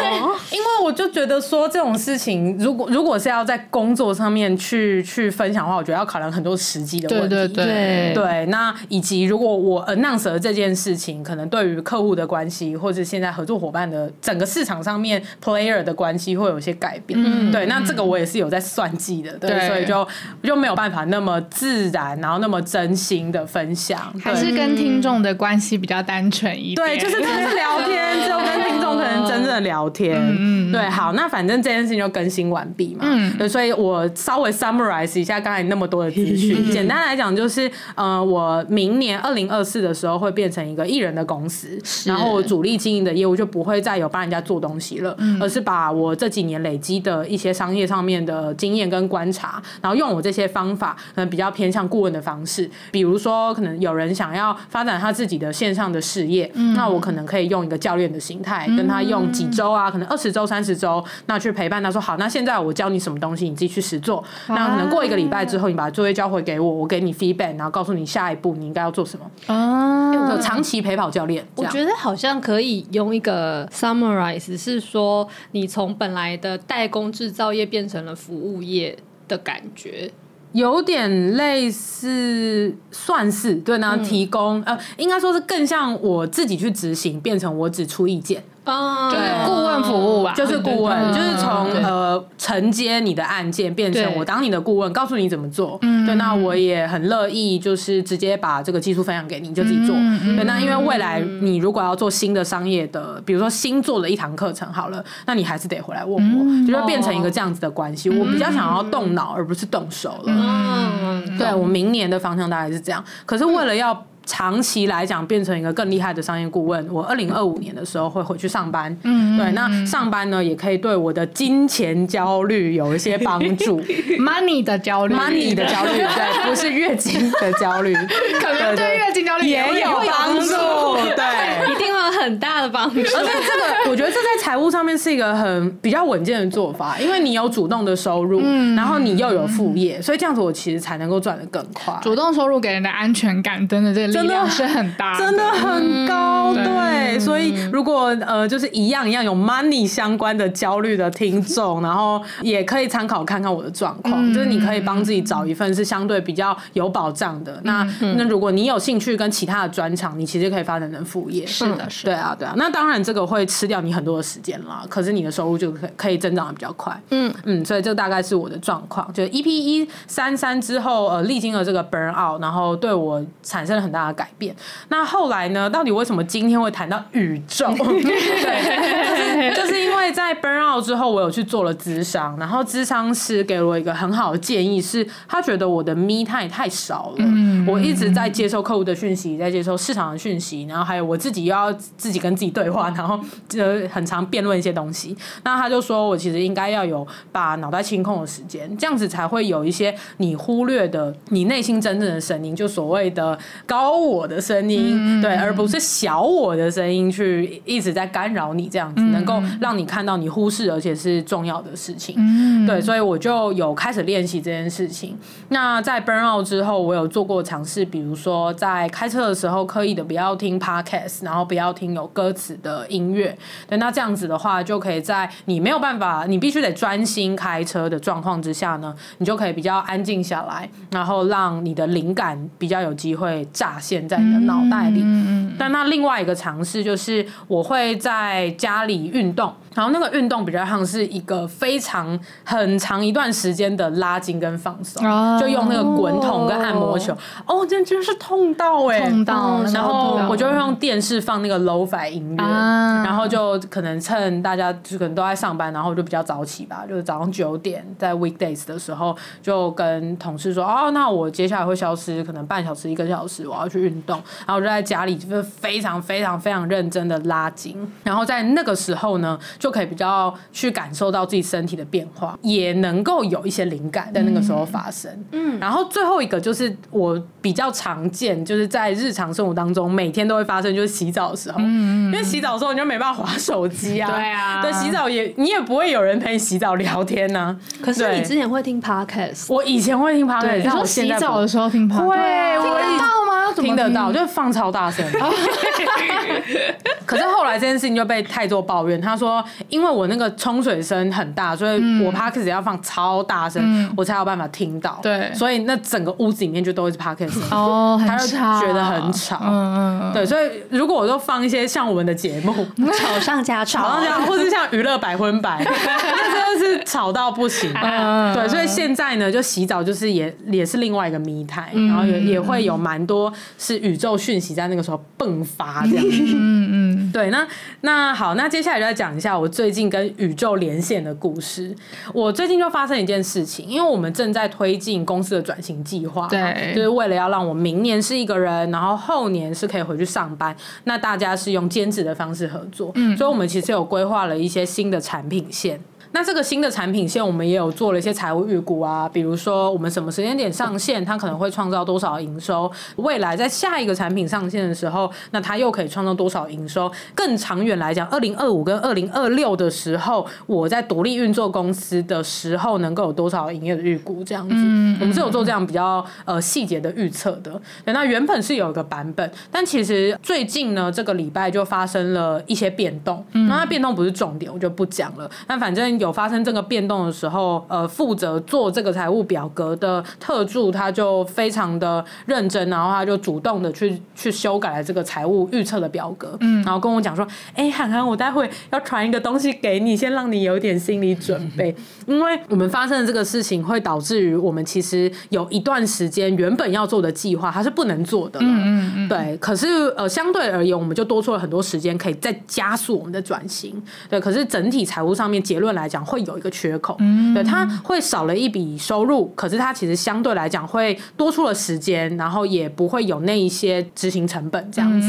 因为我就觉得说这种事情，如果如果是要在工作上面去去分享的话，我觉得要考量很多实际的问题，对对对对。那以及如果我 announce 了这件事情，可能对于客户的关系，或者现在合作伙伴的整个市场。场上面 player 的关系会有些改变。嗯，对，那这个我也是有在算计的，对，对所以就就没有办法那么自然，然后那么真心的分享，还是跟听众的关系比较单纯一点。对，就是真的是聊天，只有跟听众可能真正的聊天。嗯，对，好，那反正这件事情就更新完毕嘛。嗯，对，所以我稍微 summarize 一下刚才那么多的资讯。简单来讲，就是呃，我明年二零二四的时候会变成一个艺人的公司，然后我主力经营的业务就不会再有帮人家做东西了，而是把我这几年累积的一些商业上面的经验跟观察，然后用我这些方法，可能比较偏向顾问的方式。比如说，可能有人想要发展他自己的线上的事业，那我可能可以用一个教练的形态，跟他用几周啊，可能二十周、三十周，那去陪伴他说好，那现在我教你什么东西，你自己去实做。那可能过一个礼拜之后，你把作业交回给我，我给你 feedback，然后告诉你下一步你应该要做什么。啊，长期陪跑教练，我觉得好像可以用一个 summarize，是说你从本来的代工制造业变成了服务业的感觉，有点类似，算是对，呢提供、嗯、呃，应该说是更像我自己去执行，变成我只出意见。哦，就是顾问服务吧，就是顾问，就是从呃承接你的案件变成我当你的顾问，告诉你怎么做。对，那我也很乐意，就是直接把这个技术分享给你，你就自己做。对，那因为未来你如果要做新的商业的，比如说新做了一堂课程好了，那你还是得回来问我，就会变成一个这样子的关系。我比较想要动脑而不是动手了。嗯，对，我明年的方向大概是这样。可是为了要。长期来讲，变成一个更厉害的商业顾问。我二零二五年的时候会回去上班，嗯，对，那上班呢也可以对我的金钱焦虑有一些帮助，money 的焦虑，money 的焦虑，对，不是月经的焦虑，可能对月经焦虑也有帮助，对，一定会有很大的帮助。而且这个，我觉得这在财务上面是一个很比较稳健的做法，因为你有主动的收入，嗯，然后你又有副业，所以这样子我其实才能够赚得更快。主动收入给人的安全感，真的这个。真的是很大，真的很高，对。对，所以如果呃，就是一样一样有 money 相关的焦虑的听众，然后也可以参考看看我的状况，嗯、就是你可以帮自己找一份是相对比较有保障的。嗯、那那如果你有兴趣跟其他的专长，你其实可以发展成副业。是的，是的，对啊，对啊。那当然这个会吃掉你很多的时间啦，可是你的收入就可以可以增长的比较快。嗯嗯，所以这大概是我的状况。就 EP 一三三之后，呃，历经了这个 burn out，然后对我产生了很大的改变。那后来呢？到底为什么今天会谈到宇宙？对，就是就是因为在 burn out 之后，我有去做了咨商，然后咨商师给了我一个很好的建议，是他觉得我的 me time 太少了。嗯，我一直在接受客户的讯息，在接受市场的讯息，然后还有我自己又要自己跟自己对话，然后就很常辩论一些东西。那他就说我其实应该要有把脑袋清空的时间，这样子才会有一些你忽略的你内心真正的声音，就所谓的高我的声音，对，而不是小我的声音去一直在干扰你，这样子能够让你看到你忽视而且是重要的事情，对，所以我就有开始练习这件事情。那在 burn out 之后，我有做过尝试，比如说在开车的时候刻意的不要听 podcast，然后不要听有歌词的音乐，对，那这样子的话，就可以在你没有办法，你必须得专心开车的状况之下呢，你就可以比较安静下来，然后让你的灵感比较有机会乍现在你的脑袋里。嗯嗯，但那另外一个尝试就是，我会在家里运动。然后那个运动比较像是一个非常很长一段时间的拉筋跟放松，哦、就用那个滚筒跟按摩球，哦，真真是痛到哎、欸，痛到。然后我就会用电视放那个 Lo-Fi 音乐，啊、然后就可能趁大家就可能都在上班，然后就比较早起吧，就是早上九点在 weekdays 的时候，就跟同事说，哦，那我接下来会消失可能半小时一个小时，我要去运动，然后我就在家里就是非常非常非常认真的拉筋，然后在那个时候呢。就可以比较去感受到自己身体的变化，也能够有一些灵感在那个时候发生。嗯，然后最后一个就是我比较常见，就是在日常生活当中每天都会发生，就是洗澡的时候。因为洗澡的时候你就没办法滑手机啊。对啊。对，洗澡也你也不会有人陪你洗澡聊天呐、啊。可是你之前会听 podcast，我以前会听 podcast，但我现在洗澡的时候听 podcast，会，我听得到吗？要怎么听得到，就放超大声。可是后来这件事情就被太多抱怨，他说因为我那个冲水声很大，所以我 Podcast 要放超大声，嗯、我才有办法听到。对，所以那整个屋子里面就都是 Podcast。哦，他就觉得很吵。嗯嗯。对，所以如果我都放一些像我们的节目，吵上加吵，吵上加，或者像娱乐百分百，那真的是吵到不行。嗯、对，所以现在呢，就洗澡就是也也是另外一个迷态嗯、然后也也会有蛮多是宇宙讯息在那个时候迸发这样。嗯嗯。对，那那好，那接下来就要讲一下我最近跟宇宙连线的故事。我最近就发生一件事情，因为我们正在推进公司的转型计划，对，就是为了要让我明年是一个人，然后后年是可以回去上班。那大家是用兼职的方式合作，嗯，所以我们其实有规划了一些新的产品线。那这个新的产品线，我们也有做了一些财务预估啊，比如说我们什么时间点上线，它可能会创造多少营收；未来在下一个产品上线的时候，那它又可以创造多少营收。更长远来讲，二零二五跟二零二六的时候，我在独立运作公司的时候，能够有多少营业的预估？这样子，我们是有做这样比较呃细节的预测的。那原本是有一个版本，但其实最近呢，这个礼拜就发生了一些变动。那它变动不是重点，我就不讲了。那反正。有发生这个变动的时候，呃，负责做这个财务表格的特助他就非常的认真，然后他就主动的去去修改了这个财务预测的表格，嗯，然后跟我讲说，哎，涵涵，我待会要传一个东西给你，先让你有点心理准备，因为我们发生的这个事情会导致于我们其实有一段时间原本要做的计划它是不能做的了，嗯嗯，对，可是呃，相对而言，我们就多出了很多时间可以再加速我们的转型，对，可是整体财务上面结论来讲。讲会有一个缺口，对，他会少了一笔收入，可是他其实相对来讲会多出了时间，然后也不会有那一些执行成本这样子，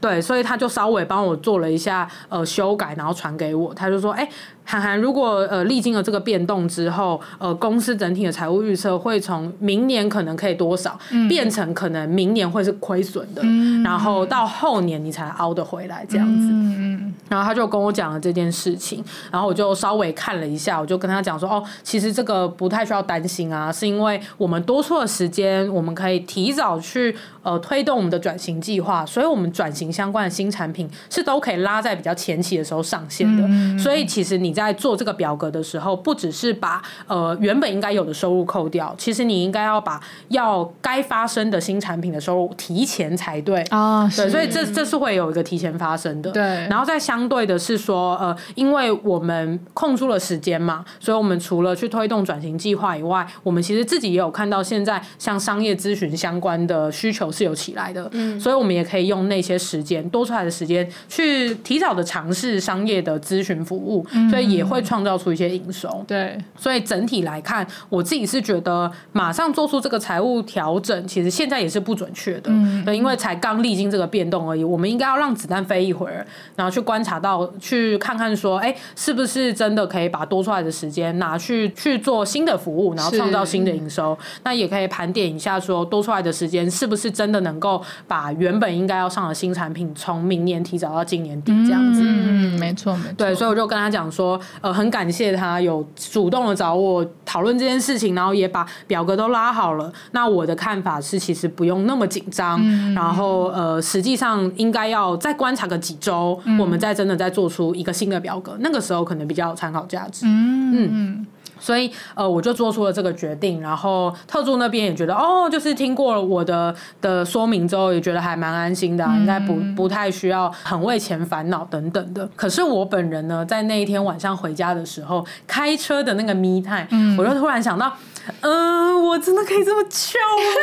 对，所以他就稍微帮我做了一下呃修改，然后传给我，他就说，哎。涵涵，如果呃历经了这个变动之后，呃公司整体的财务预测会从明年可能可以多少，嗯、变成可能明年会是亏损的，嗯、然后到后年你才熬得回来这样子。嗯、然后他就跟我讲了这件事情，然后我就稍微看了一下，我就跟他讲说，哦，其实这个不太需要担心啊，是因为我们多出的时间，我们可以提早去呃推动我们的转型计划，所以我们转型相关的新产品是都可以拉在比较前期的时候上线的。嗯、所以其实你在在做这个表格的时候，不只是把呃原本应该有的收入扣掉，其实你应该要把要该发生的新产品的收入提前才对啊。对，所以这这是会有一个提前发生的。对，然后再相对的是说，呃，因为我们空出了时间嘛，所以我们除了去推动转型计划以外，我们其实自己也有看到现在像商业咨询相关的需求是有起来的。嗯，所以我们也可以用那些时间多出来的时间去提早的尝试商业的咨询服务。嗯，所以。也会创造出一些营收，对，所以整体来看，我自己是觉得马上做出这个财务调整，其实现在也是不准确的，嗯，因为才刚历经这个变动而已。我们应该要让子弹飞一会儿，然后去观察到，去看看说，哎，是不是真的可以把多出来的时间拿去去做新的服务，然后创造新的营收？那也可以盘点一下，说多出来的时间是不是真的能够把原本应该要上的新产品从明年提早到今年底这样子？嗯，没错，没错。对，所以我就跟他讲说。呃，很感谢他有主动的找我讨论这件事情，然后也把表格都拉好了。那我的看法是，其实不用那么紧张，嗯、然后呃，实际上应该要再观察个几周，嗯、我们再真的再做出一个新的表格，那个时候可能比较有参考价值。嗯。嗯所以，呃，我就做出了这个决定，然后特助那边也觉得，哦，就是听过了我的的说明之后，也觉得还蛮安心的，啊，应该不不太需要很为钱烦恼等等的。可是我本人呢，在那一天晚上回家的时候，开车的那个 me time，嗯，我就突然想到，嗯，呃，我真的可以这么糗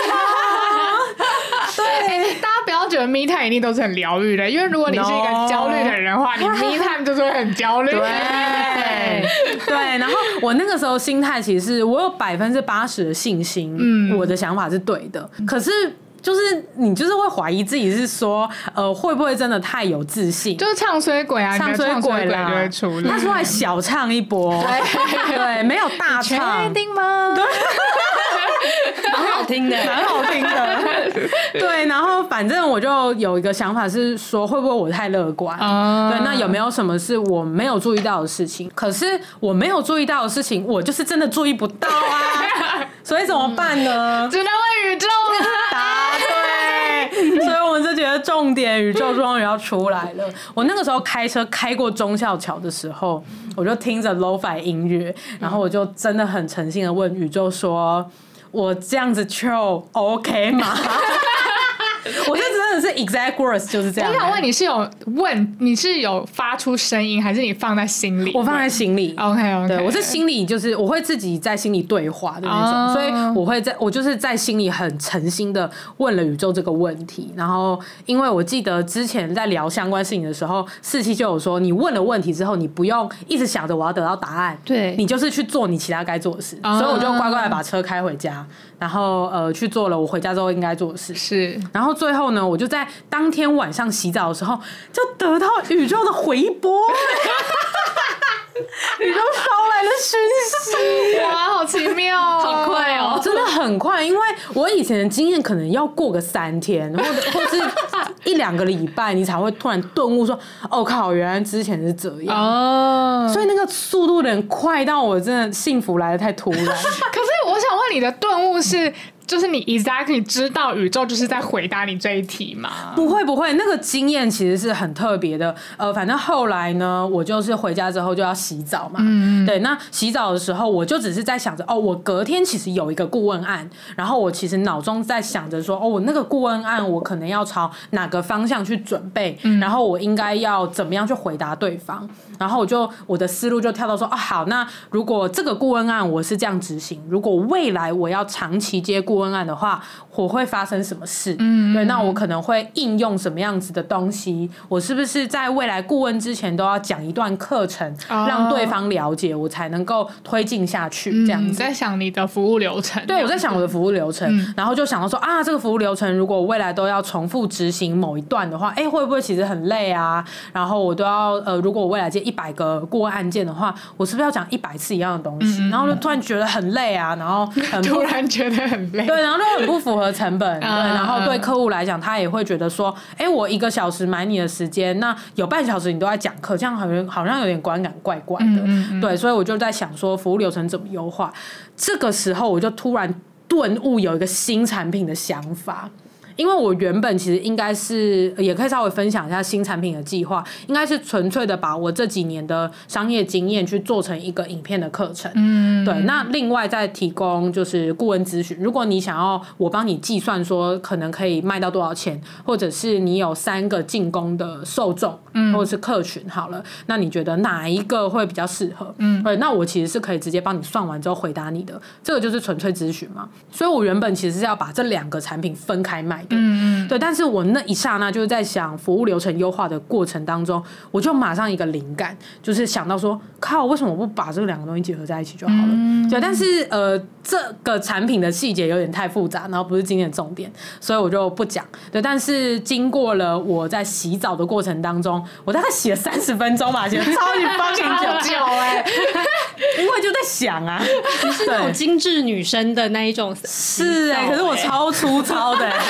吗？对，欸，大家不要觉得 me time 一定都是很疗愈的，因为如果你是一个焦虑的人的话，No. 你 me time 就是会很焦虑。对，对，然后我那个时候。心态其实是我有百分之八十的信心，嗯，我的想法是对的。可是就是你就是会怀疑自己是说，呃，会不会真的太有自信？就是唱衰鬼啊，唱衰鬼啦，他出来小唱一波，对，对，没有大唱，确定吗？对。蛮好听的，蛮好听的。对，然后反正我就有一个想法是说，会不会我太乐观？嗯、对，那有没有什么是我没有注意到的事情？可是我没有注意到的事情，我就是真的注意不到啊。所以怎么办呢？只能问宇宙了。答对。所以我们就觉得重点，宇宙终于要出来了。我那个时候开车开过忠孝桥的时候，我就听着 Lo-Fi 音乐，然后我就真的很诚心的问宇宙说：“我这样子 chill OK 吗？” 我是真的是 exact words 就是这样。我想问你是有问，你是有发出声音，还是你放在心里？我放在心里。OK OK，对，我是心里就是我会自己在心里对话的那种，oh. 所以我会在我就是在心里很诚心的问了宇宙这个问题。然后，因为我记得之前在聊相关事情的时候，四七就有说，你问了问题之后，你不用一直想着我要得到答案，对，你就是去做你其他该做的事。Oh. 所以我就乖乖的把车开回家。然后呃去做了我回家之后应该做的事，是。然后最后呢，我就在当天晚上洗澡的时候，就得到宇宙的回拨，宇宙捎来了讯息，哇，好奇妙，好快哦，真的很快。因为我以前的经验可能要过个三天，或者 或是一两个礼拜，你才会突然顿悟说，哦靠，原来之前是这样哦。所以那个速度有点快到我真的幸福来的太突然。可是。我想问你的顿悟是，就是你 exactly 知道宇宙就是在回答你这一题吗？不会不会，那个经验其实是很特别的。呃，反正后来呢，我就是回家之后就要洗澡嘛。嗯，对，那洗澡的时候，我就只是在想着，哦，我隔天其实有一个顾问案，然后我其实脑中在想着说，哦，我那个顾问案，我可能要朝哪个方向去准备，嗯，然后我应该要怎么样去回答对方。然后我就我的思路就跳到说，哦，好，那如果这个顾问案我是这样执行，如果未来我要长期接顾问案的话，我会发生什么事？嗯，对，那我可能会应用什么样子的东西？我是不是在未来顾问之前都要讲一段课程，让对方了解，我才能够推进下去？这样子。你在想你的服务流程？对，我在想我的服务流程，嗯，然后就想到说啊，这个服务流程如果未来都要重复执行某一段的话，哎，会不会其实很累啊？然后我都要呃，如果我未来接一百个顾问案件的话，我是不是要讲一百次一样的东西？嗯、然后就突然觉得很累啊，然后很 突然觉得很累，对，然后就很不符合成本，对，然后对客户来讲，他也会觉得说，哎，我一个小时买你的时间，那有半小时你都在讲课，这样好像好像有点观感怪怪的，对，所以我就在想说，服务流程怎么优化？这个时候我就突然顿悟，有一个新产品的想法。因为我原本其实应该是也可以稍微分享一下新产品的计划，应该是纯粹的把我这几年的商业经验去做成一个影片的课程。嗯，对。那另外再提供就是顾问咨询，如果你想要我帮你计算说可能可以卖到多少钱，或者是你有三个进攻的受众，嗯，或者是客群，好了，那你觉得哪一个会比较适合？嗯，对。那我其实是可以直接帮你算完之后回答你的，这个就是纯粹咨询嘛。所以我原本其实是要把这两个产品分开卖。嗯嗯，对，但是我那一刹那就是在想服务流程优化的过程当中，我就马上一个灵感，就是想到说，靠，为什么我不把这两个东西结合在一起就好了？嗯、对，但是呃，这个产品的细节有点太复杂，然后不是今天的重点，所以我就不讲。对，但是经过了我在洗澡的过程当中，我大概洗了三十分钟吧，洗了超级方便 久哎，因为就在想啊，你是那种精致女生的那一种，是哎、欸，可是我超粗糙的、欸。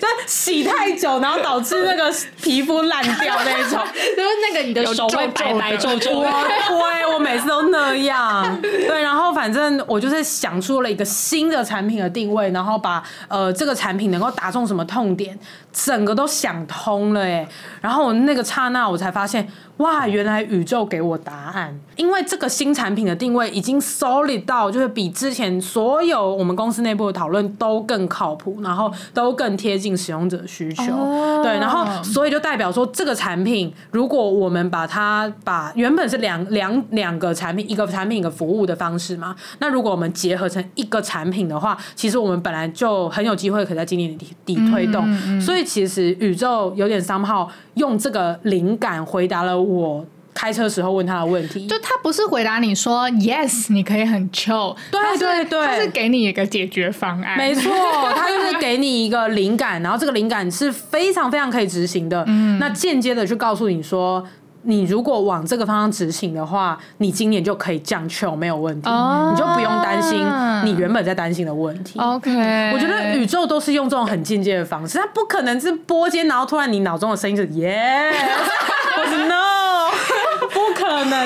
就洗太久，然后导致那个皮肤烂掉那种，就是那个你的手会白白皱皱。我会，我每次都那样。对，然后反正我就是想出了一个新的产品的定位，然后把呃这个产品能够打中什么痛点，整个都想通了哎。然后我那个刹那，我才发现。哇，原来宇宙给我答案，因为这个新产品的定位已经 solid 到，就是比之前所有我们公司内部的讨论都更靠谱，然后都更贴近使用者需求。Oh. 对，然后所以就代表说，这个产品如果我们把它把原本是两两两个产品，一个产品一个服务的方式嘛，那如果我们结合成一个产品的话，其实我们本来就很有机会可以在今年底底推动。Mm -hmm. 所以其实宇宙有点 somehow 用这个灵感回答了我开车时候问他的问题，就他不是回答你说 yes，你可以很 chill，对对对，他是给你一个解决方案，没错，他就是给你一个灵感，然后这个灵感是非常非常可以执行的，嗯，那间接的去告诉你说，你如果往这个方向执行的话，你今年就可以降 chill 没有问题，哦，你就不用担心你原本在担心的问题。OK，我觉得宇宙都是用这种很间接的方式，它不可能是播间，然后突然你脑中的声音是 yes，或是 no。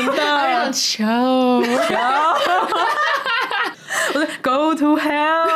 不可能的，求求，我说 Go to hell。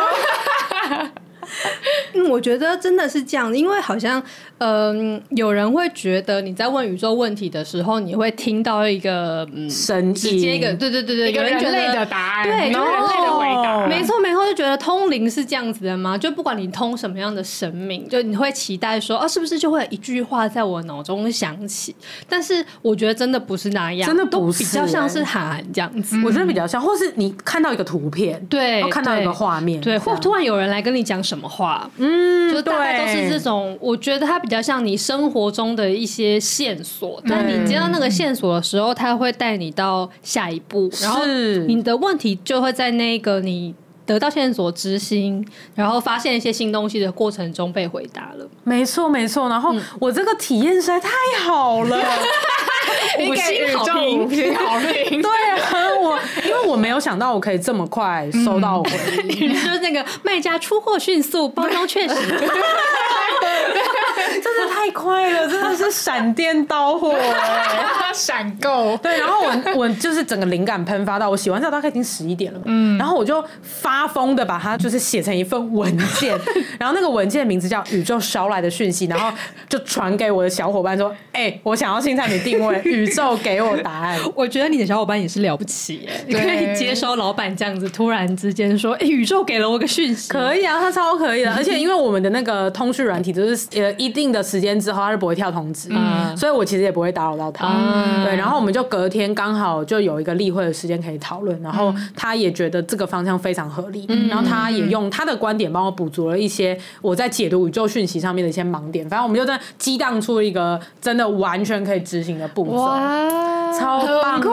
嗯，我觉得真的是这样，因为好像嗯、呃，有人会觉得你在问宇宙问题的时候，你会听到一个嗯神直接一个对对对对，一个人类的答案，对，一个人类的回答，没错没错，就觉得通灵是这样子的吗？就不管你通什么样的神明，就你会期待说，哦、啊，是不是就会有一句话在我脑中响起？但是我觉得真的不是那样，真的不是、欸，比较像是喊这样子。我觉得比较像，或是你看到一个图片，对，看到一个画面，对，或突然有人来跟你讲什么话，嗯，就大概都是这种。我觉得它比较像你生活中的一些线索，但你接到那个线索的时候，它会带你到下一步，然后你的问题就会在那个你。得到线索之心，然后发现一些新东西的过程中被回答了。没错，没错。然后我这个体验实在太好了，五星好评，五 星好评。对啊，我因为我没有想到我可以这么快收到回应，就是那个卖家出货迅速，包装确实。真的太快了，真的是闪电到货哎，闪购。对，然后我我就是整个灵感喷发到我洗完澡大概已经十一点了，嗯，然后我就发疯的把它就是写成一份文件，然后那个文件的名字叫宇宙捎来的讯息，然后就传给我的小伙伴说，哎、欸，我想要新产品定位，宇宙给我答案。我觉得你的小伙伴也是了不起哎，你可以接收老板这样子突然之间说，哎、欸，宇宙给了我个讯息，可以啊，他超可以的，而且因为我们的那个通讯软体就是呃一定的时间之后，他就不会跳通知，嗯，所以我其实也不会打扰到他，嗯，对，然后我们就隔天刚好就有一个例会的时间可以讨论，然后他也觉得这个方向非常合理，嗯，然后他也用他的观点帮我补足了一些我在解读宇宙讯息上面的一些盲点，反正我们就在激荡出一个真的完全可以执行的步骤，超棒的，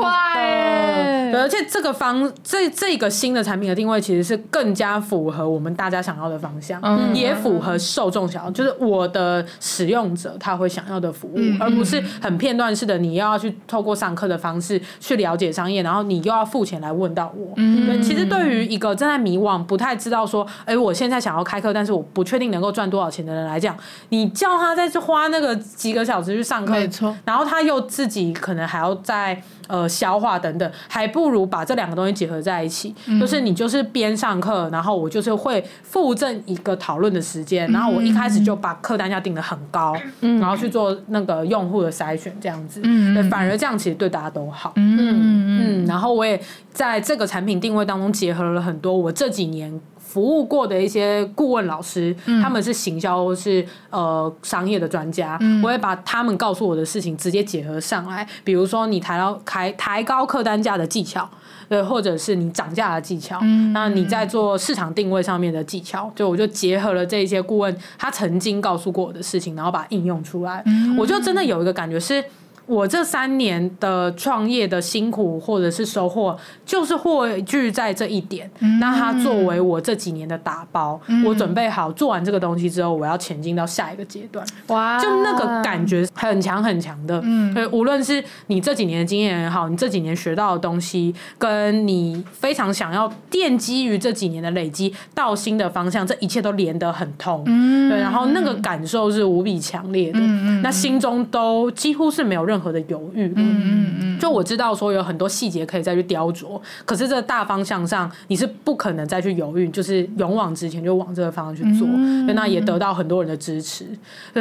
对，而且这个方这这个新的产品的定位其实是更加符合我们大家想要的方向，嗯，也符合受众想要，就是我的使用者他会想要的服务，嗯，而不是很片段式的，你又要去透过上课的方式去了解商业，然后你又要付钱来问到我。嗯，对，其实对于一个正在迷惘、不太知道说，哎、欸，我现在想要开课，但是我不确定能够赚多少钱的人来讲，你叫他再去花那个几个小时去上课，没错，然后他又自己可能还要再呃消化等等，还不如把这两个东西结合在一起，嗯，就是你就是边上课，然后我就是会附赠一个讨论的时间，然后我一开始就把客单价定得很高，嗯，然后去做那个用户的筛选，这样子，嗯，对，反而这样其实对大家都好，嗯。嗯，然后我也在这个产品定位当中结合了很多我这几年服务过的一些顾问老师，嗯、他们是行销是呃商业的专家，嗯、我会把他们告诉我的事情直接结合上来，比如说你抬到抬抬高客单价的技巧，对，或者是你涨价的技巧，嗯、那你在做市场定位上面的技巧，就我就结合了这一些顾问他曾经告诉过我的事情，然后把它应用出来，嗯、我就真的有一个感觉是。我这三年的创业的辛苦或者是收获，就是汇聚在这一点。嗯、那它作为我这几年的打包，嗯、我准备好做完这个东西之后，我要前进到下一个阶段。哇，就那个感觉很强很强的。嗯，对，无论是你这几年的经验也好，你这几年学到的东西，跟你非常想要奠基于这几年的累积到新的方向，这一切都连得很通。嗯，对，然后那个感受是无比强烈的。嗯，那心中都几乎是没有任任何的犹豫，嗯嗯嗯，就我知道说有很多细节可以再去雕琢，可是这大方向上你是不可能再去犹豫，就是勇往直前，就往这个方向去做，嗯、那也得到很多人的支持，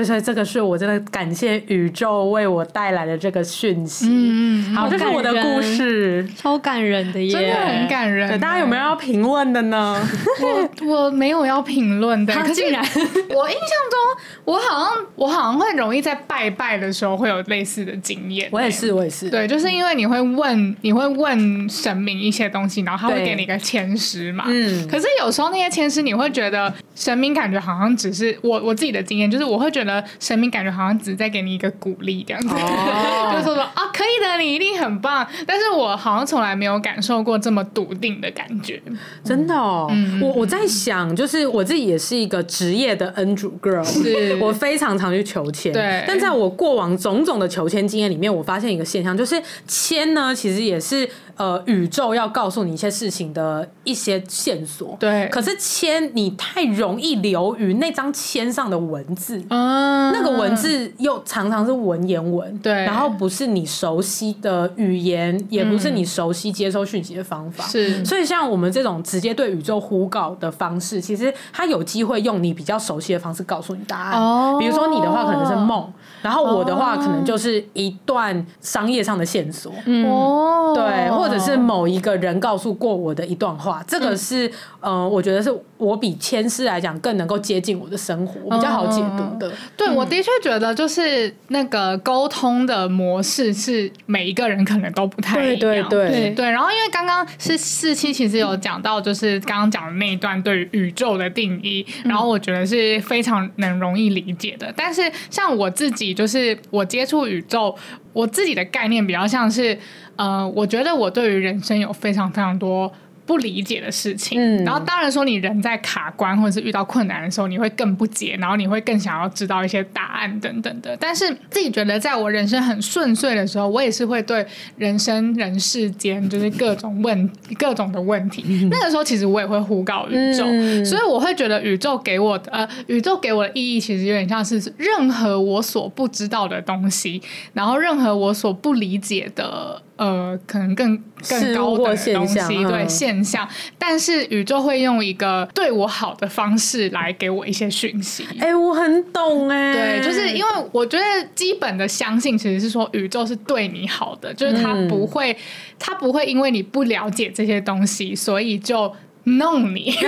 所以这个是我真的感谢宇宙为我带来的这个讯息。嗯，好，这是我的故事，超感人的耶，真的很感人。大家有没有要评论的呢？我我没有要评论的，他竟然，我印象中我好像我好像会容易在拜拜的时候会有类似的。经验，我也是，我也是。对，就是因为你会问，你会问神明一些东西，然后他会给你一个签诗嘛。嗯。可是有时候那些签诗，你会觉得神明感觉好像只是我我自己的经验，就是我会觉得神明感觉好像只是在给你一个鼓励这样子，哦、就是说说啊，可以的，你一定很棒。但是我好像从来没有感受过这么笃定的感觉，真的哦。嗯、我我在想，就是我自己也是一个职业的恩主 girl，是我非常常去求签。对。但在我过往种种的求签。经验里面，我发现一个现象，就是签呢，其实也是呃宇宙要告诉你一些事情的一些线索。对，可是签你太容易流于那张签上的文字，嗯，那个文字又常常是文言文，对，然后不是你熟悉的语言，也不是你熟悉接收讯息的方法。是，所以像我们这种直接对宇宙呼告的方式，其实它有机会用你比较熟悉的方式告诉你答案。哦，比如说你的话可能是梦，然后我的话可能就是一段商业上的线索。哦，对，或者是某一个人告诉过我的一段话，这个是嗯、呃，我觉得是我比签诗来讲更能够接近我的生活，比较好解读的。对，我的确觉得就是那个沟通的模式是每一个人可能都不太一样。对对对对，对。然后因为刚刚是四七，其实有讲到就是刚刚讲的那一段对于宇宙的定义，然后我觉得是非常能容易理解的。但是像我自己，就是我接触宇宙，我自己的概念比较像是，呃，我觉得我对于人生有非常非常多。不理解的事情，嗯，然后当然说你人在卡关或者是遇到困难的时候，你会更不解，然后你会更想要知道一些答案等等的。但是自己觉得，在我人生很顺遂的时候，我也是会对人生人世间就是各种问 各种的问题，嗯，那个时候其实我也会呼告宇宙，嗯，所以我会觉得宇宙给我的呃，宇宙给我的意义其实有点像是任何我所不知道的东西，然后任何我所不理解的。呃，可能更更高的东西，对现象，但是宇宙会用一个对我好的方式来给我一些讯息。哎、欸，我很懂哎、欸，对，就是因为我觉得基本的相信其实是说宇宙是对你好的，就是他不会，他、嗯、不会因为你不了解这些东西，所以就弄你。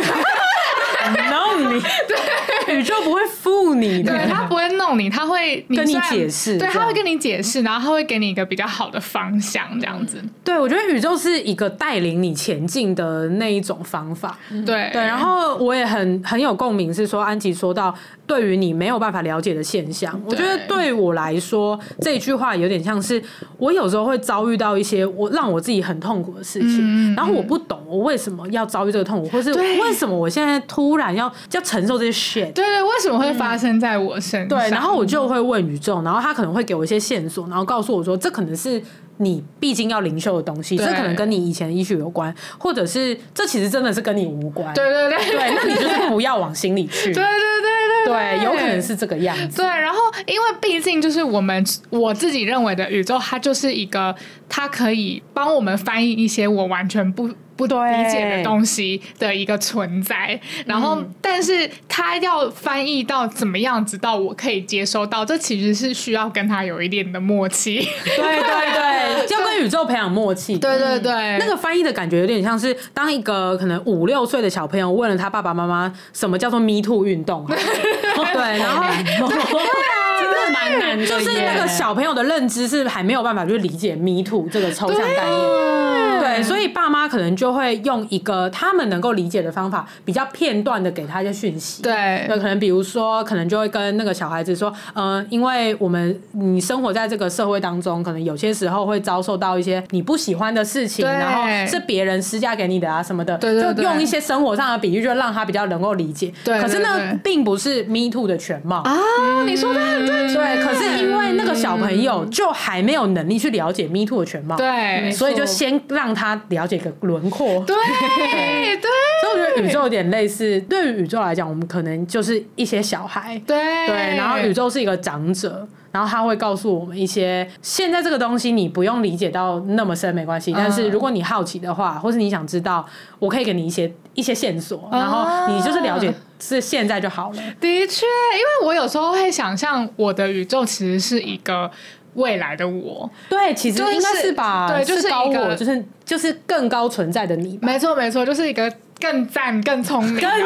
弄你，对，宇宙不会负你的，对，他不会弄你，他会你跟你解释，对，他会跟你解释，然后他会给你一个比较好的方向，这样子。对，我觉得宇宙是一个带领你前进的那一种方法。对。对，然后我也很很有共鸣，是说安吉说到，对于你没有办法了解的现象，我觉得对我来说这句话有点像是我有时候会遭遇到一些我让我自己很痛苦的事情，然后我不懂我为什么要遭遇这个痛苦，或是为什么我现在突突然要要承受这些 shit，对对，为什么会发生在我身上？对，然后我就会问宇宙，然后他可能会给我一些线索，然后告诉我说，这可能是你毕竟要灵修的东西，这可能跟你以前的医学有关，或者是这其实真的是跟你无关。对对对对，那你就是不要往心里去。对对对对对，有可能是这个样子。对，然后因为毕竟就是我们我自己认为的宇宙，它就是一个，它可以帮我们翻译一些我完全不。不理解的东西的一个存在，然后，但是他要翻译到怎么样子到我可以接收到，这其实是需要跟他有一点的默契。对对对，要跟宇宙培养默契。对对对，那个翻译的感觉有点像是当一个可能五六岁的小朋友问了他爸爸妈妈什么叫做 Me Too 运动，对，然后真的蛮难的，就是那个小朋友的认知是还没有办法去理解 Me Too 这个抽象概念。对，所以爸妈可能就会用一个他们能够理解的方法，比较片段的给他一些讯息。对，对，可能比如说，可能就会跟那个小孩子说，嗯、呃，因为我们你生活在这个社会当中，可能有些时候会遭受到一些你不喜欢的事情，然后是别人施加给你的啊什么的，对对对，就用一些生活上的比喻，就让他比较能够理解。对，可是那并不是 Me Too 的全貌啊、嗯，你说的很对。对，可是因为那个小朋友就还没有能力去了解 Me Too 的全貌，对，所以就先让。他了解个轮廓，对对，对，所以我觉得宇宙有点类似。对于宇宙来讲，我们可能就是一些小孩，对对。然后宇宙是一个长者，然后他会告诉我们一些现在这个东西你不用理解到那么深没关系，但是如果你好奇的话，或是你想知道，我可以给你一些一些线索，然后你就是了解是现在就好了。的确，因为我有时候会想象我的宇宙其实是一个。未来的我，对，其实应该是吧，对，就是高我，就是就是更高存在的你，没错没错，就是一个更赞、更聪明、更赞，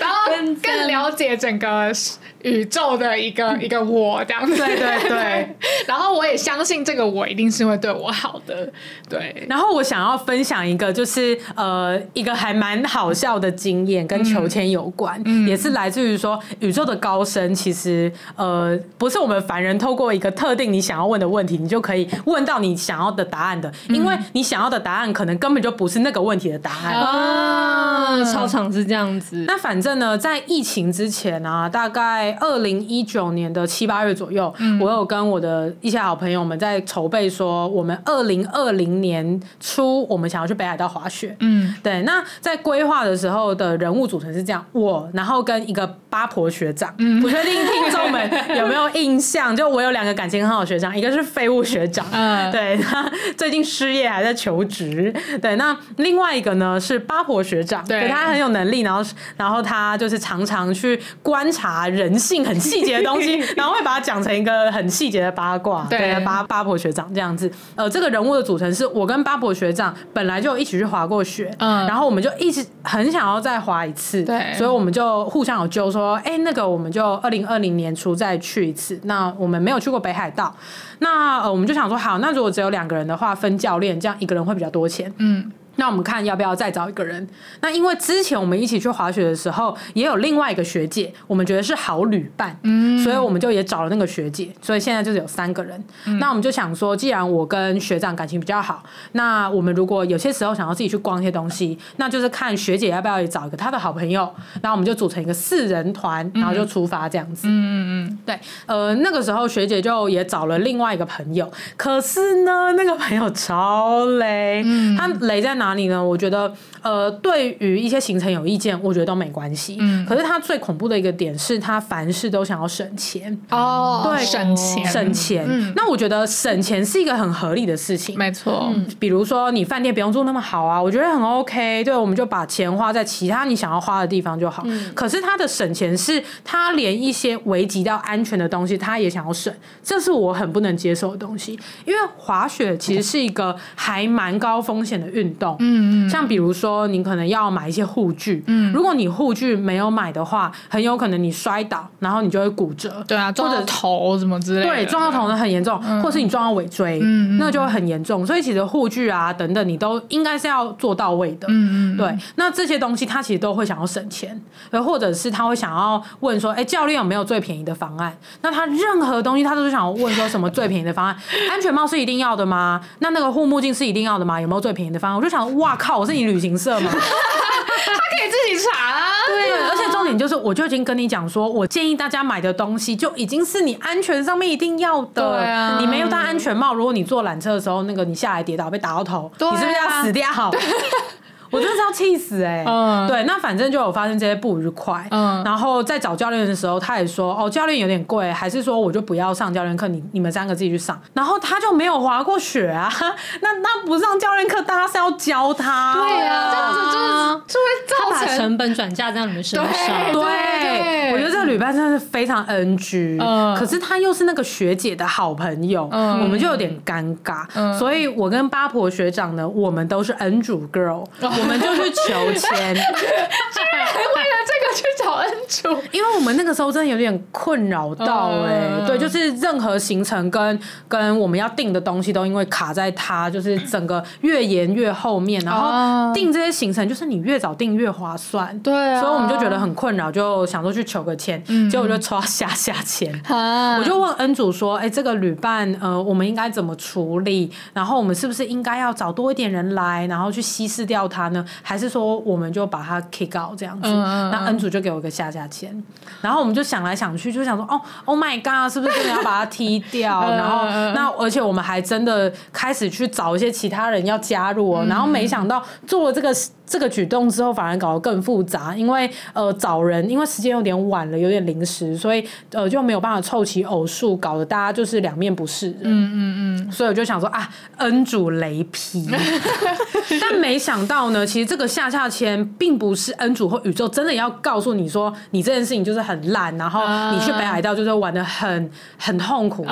然后 更了解整个。宇宙的一个一个我这样子，对对对，然后我也相信这个我一定是会对我好的，对。然后我想要分享一个，就是呃一个还蛮好笑的经验，跟求签有关，嗯，也是来自于说宇宙的高深，其实呃不是我们凡人透过一个特定你想要问的问题，你就可以问到你想要的答案的，因为你想要的答案可能根本就不是那个问题的答案。啊，超常是这样子。那反正呢，在疫情之前啊，大概。二零一九年的七八月左右，嗯，我有跟我的的一些好朋友们在筹备说，我们二零二零年初我们想要去北海道滑雪。嗯，对。那在规划的时候的人物组成是这样，我然后跟一个八婆学长，嗯，不确定听众们有没有印象？就我有两个感情很好的学长，一个是废物学长，嗯，对，他最近失业还在求职。对，那另外一个呢是八婆学长，对，他很有能力，然后然后他就是常常去观察人性很细节的东西，然后会把它讲成一个很细节的八卦。对，八八婆学长这样子。呃，这个人物的组成是我跟八婆学长本来就一起去滑过雪，嗯，然后我们就一直很想要再滑一次，对，所以我们就互相有揪说，哎，那个我们就二零二零年初再去一次。那我们没有去过北海道，那呃我们就想说，好，那如果只有两个人的话，分教练，这样一个人会比较多钱，嗯。那我们看要不要再找一个人？那因为之前我们一起去滑雪的时候，也有另外一个学姐，我们觉得是好旅伴，嗯，所以我们就也找了那个学姐，所以现在就是有三个人。嗯、那我们就想说，既然我跟学长感情比较好，那我们如果有些时候想要自己去逛一些东西，那就是看学姐要不要也找一个她的好朋友，然后我们就组成一个四人团，然后就出发这样子。嗯嗯嗯，对，呃，那个时候学姐就也找了另外一个朋友，可是呢，那个朋友超雷，嗯、他雷在哪？哪里呢？我觉得，呃，对于一些行程有意见，我觉得都没关系。嗯，可是他最恐怖的一个点是他凡事都想要省钱哦，对，省钱，省钱。嗯，那我觉得省钱是一个很合理的事情，没错。嗯，比如说你饭店不用住那么好啊，我觉得很 OK。对，我们就把钱花在其他你想要花的地方就好。嗯，可是他的省钱是他连一些危及到安全的东西他也想要省，这是我很不能接受的东西。因为滑雪其实是一个还蛮高风险的运动。嗯嗯，像比如说，你可能要买一些护具，嗯，如果你护具没有买的话，很有可能你摔倒，然后你就会骨折，对啊，撞到头什么之类的，对，撞到头呢很严重，嗯、或是你撞到尾椎，嗯，那就会很严重。所以其实护具啊等等，你都应该是要做到位的，嗯嗯，对。那这些东西他其实都会想要省钱，或者是他会想要问说，哎、欸，教练有没有最便宜的方案？那他任何东西他都是想要问说什么最便宜的方案？安全帽是一定要的吗？那那个护目镜是一定要的吗？有没有最便宜的方案？我就想。哇靠！我是你旅行社吗？他可以自己查啊。对，而且重点就是，我就已经跟你讲说，我建议大家买的东西就已经是你安全上面一定要的。对啊，你没有戴安全帽，如果你坐缆车的时候，那个你下来跌倒被打到头，啊、你是不是要死掉？我真的是要气死哎、欸！嗯，对，那反正就有发生这些不愉快。嗯，然后在找教练的时候，他也说哦，教练有点贵，还是说我就不要上教练课，你你们三个自己去上。然后他就没有滑过雪啊，那那不上教练课，大家是要教他。对啊，这样子就是就会造成成本转嫁在你们身上。对，对我觉得这个旅伴真的是非常 NG。嗯，可是他又是那个学姐的好朋友，嗯，我们就有点尴尬。嗯，所以我跟八婆学长呢，我们都是 N 主 girl。我我们就是求签。因为我们那个时候真的有点困扰到哎、欸，嗯、对，就是任何行程跟跟我们要订的东西都因为卡在它，就是整个越延越后面，然后订这些行程就是你越早订越划算，对、啊，所以我们就觉得很困扰，就想说去求个签，嗯、结果就抽到下下签，嗯、我就问恩主说，哎、欸，这个旅伴呃，我们应该怎么处理？然后我们是不是应该要找多一点人来，然后去稀释掉它？还是说我们就把它 kick out 这样子，嗯、那恩主就给我一个下下签，然后我们就想来想去，就想说哦，Oh my god，是不是真的要把它踢掉？然后那而且我们还真的开始去找一些其他人要加入哦，然后没想到做了这个。这个举动之后反而搞得更复杂，因为呃找人，因为时间有点晚了，有点临时，所以呃就没有办法凑齐偶数，搞得大家就是两面不是人。嗯嗯嗯。所以我就想说啊，恩主雷劈，但没想到呢，其实这个下下签并不是恩主或宇宙真的要告诉你说你这件事情就是很烂，然后你去北海道就是玩的很很痛苦，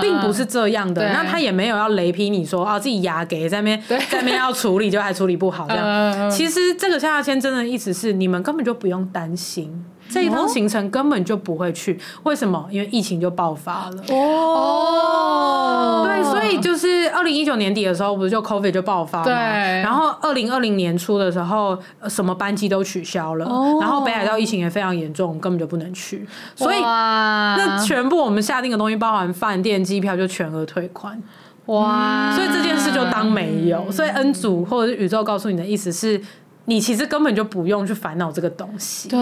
并不是这样的。那他也没有要雷劈你说啊自己牙给在那边对在那边要处理就还处理不好这样。其实这个下下签真的意思是，你们根本就不用担心，这一趟行程根本就不会去。为什么？因为疫情就爆发了。哦，对，所以就是二零一九年底的时候，不是就 COVID 就爆发了。对。然后二零二零年初的时候，什么班机都取消了。哦。然后北海道疫情也非常严重，根本就不能去。所以那全部我们下定的东西，包含饭店、机票，就全额退款。哇！所以这件事就当没有。所以恩主或者是宇宙告诉你的意思是，你其实根本就不用去烦恼这个东西。对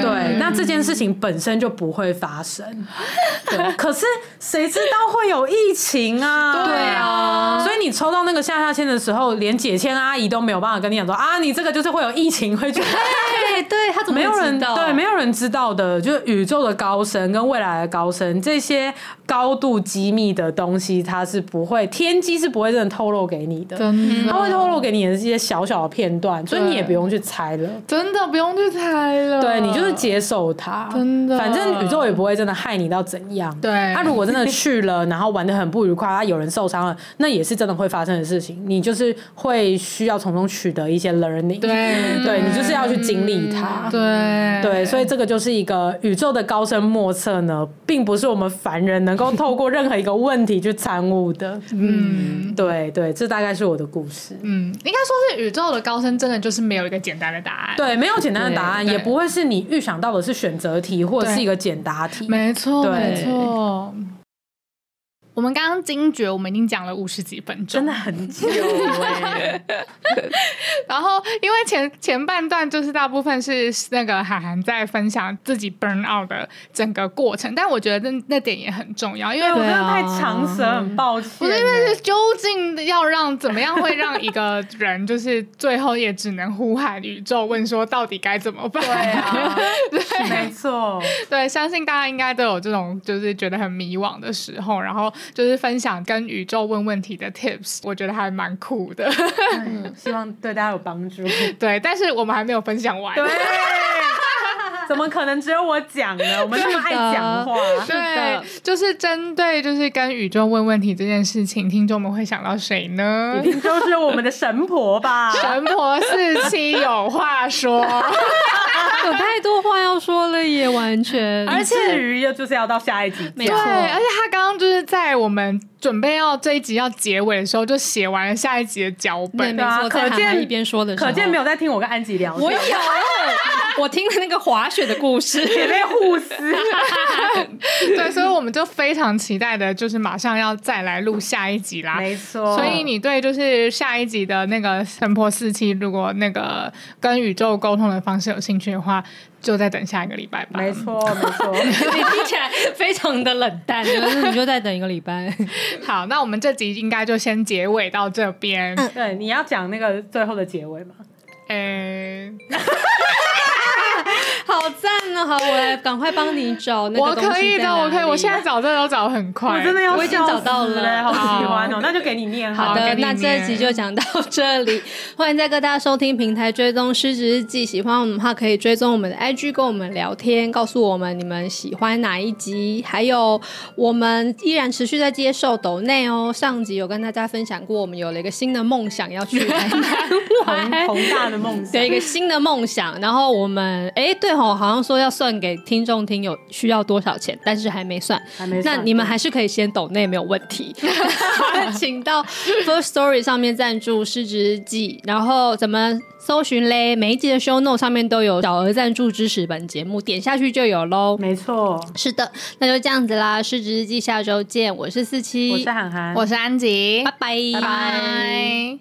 对，那这件事情本身就不会发生。对，可是谁知道会有疫情啊？对啊，所以你抽到那个下下签的时候，连解签阿姨都没有办法跟你讲说啊，你这个就是会有疫情会去。对，对他怎么没有人对，没有人知道的，就是宇宙的高深跟未来的高深这些高度机密的东西，它是不会天机是不会真的透露给你的，真的，它会透露给你的这些小小的片段，所以你也不用去猜了，真的不用去猜了，对，你就是接受它，真的，反正宇宙也不会真的害你到怎样，对，他如果真的去了，然后玩的很不愉快，他有人受伤了，那也是真的会发生的事情，你就是会需要从中取得一些 learning，对，对你就是要去经历它，对，对，所以这个就是一个宇宙的高深莫测呢，并不是我们凡人能够透过任何一个问题去参悟的，嗯，对对，这大概是我的故事，嗯，应该说是宇宙的高深，真的就是没有一个简单的答案，对，没有简单的答案，也不会是你预想到的是选择题或者是一个简答题，没错，没错。我们刚刚惊觉，我们已经讲了五十几分钟，真的很久哎。然后，因为前前半段就是大部分是那个海涵在分享自己 burn out 的整个过程，但我觉得那那点也很重要，因为我真的太长舌，很抱歉。不是因为是究竟要让怎么样会让一个人就是最后也只能呼喊宇宙问说到底该怎么办？对啊，对，没错，对，相信大家应该都有这种就是觉得很迷惘的时候，然后。就是分享跟宇宙问问题的 tips，我觉得还蛮酷的，嗯，希望对大家有帮助。对，但是我们还没有分享完。对，怎么可能只有我讲呢？我们那么爱讲话。对，就是针对就是跟宇宙问问题这件事情，听众们会想到谁呢？一定就是我们的神婆吧？神婆四七有话说。有太多话要说了，也完全，而且至于又就是要到下一集，对，而且他刚刚就是在我们准备要这一集要结尾的时候，就写完了下一集的脚本，没错，可见一边说的，可见没有在听我跟安吉聊，我有，我听了那个滑雪的故事，也被互撕，对，所以我们就非常期待的，就是马上要再来录下一集啦，没错，所以你对就是下一集的那个神婆四期，如果那个跟宇宙沟通的方式有兴趣的话。就再等下一个礼拜吧。没错，没错，你 听起来非常的冷淡，就是你就再等一个礼拜。好，那我们这集应该就先结尾到这边。嗯、对，你要讲那个最后的结尾吗？哎、欸。好赞哦！好，我来赶快帮你找那个。我可以的，我可以，我现在找这都找很快。我真的要，我已经找到了，好喜欢哦！那就给你念。好的，那这一集就讲到这里。欢迎在各大收听平台追踪《失职日记》，喜欢我们的话可以追踪我们的 IG，跟我们聊天，告诉我们你们喜欢哪一集。还有，我们依然持续在接受抖内哦。上集有跟大家分享过，我们有了一个新的梦想，要去 台南宏大的梦想，有一个新的梦想。然后我们，哎，对吼，好像说要。算给听众听有需要多少钱，但是还没算，还没算。那你们还是可以先抖内没有问题，请到 First Story 上面赞助失职日记，然后怎么搜寻嘞？每一集的 Show Note 上面都有小额赞助支持本节目，点下去就有喽。没错，是的，那就这样子啦。失职日记下周见，我是四七，我是涵涵，我是安吉，拜拜，拜拜。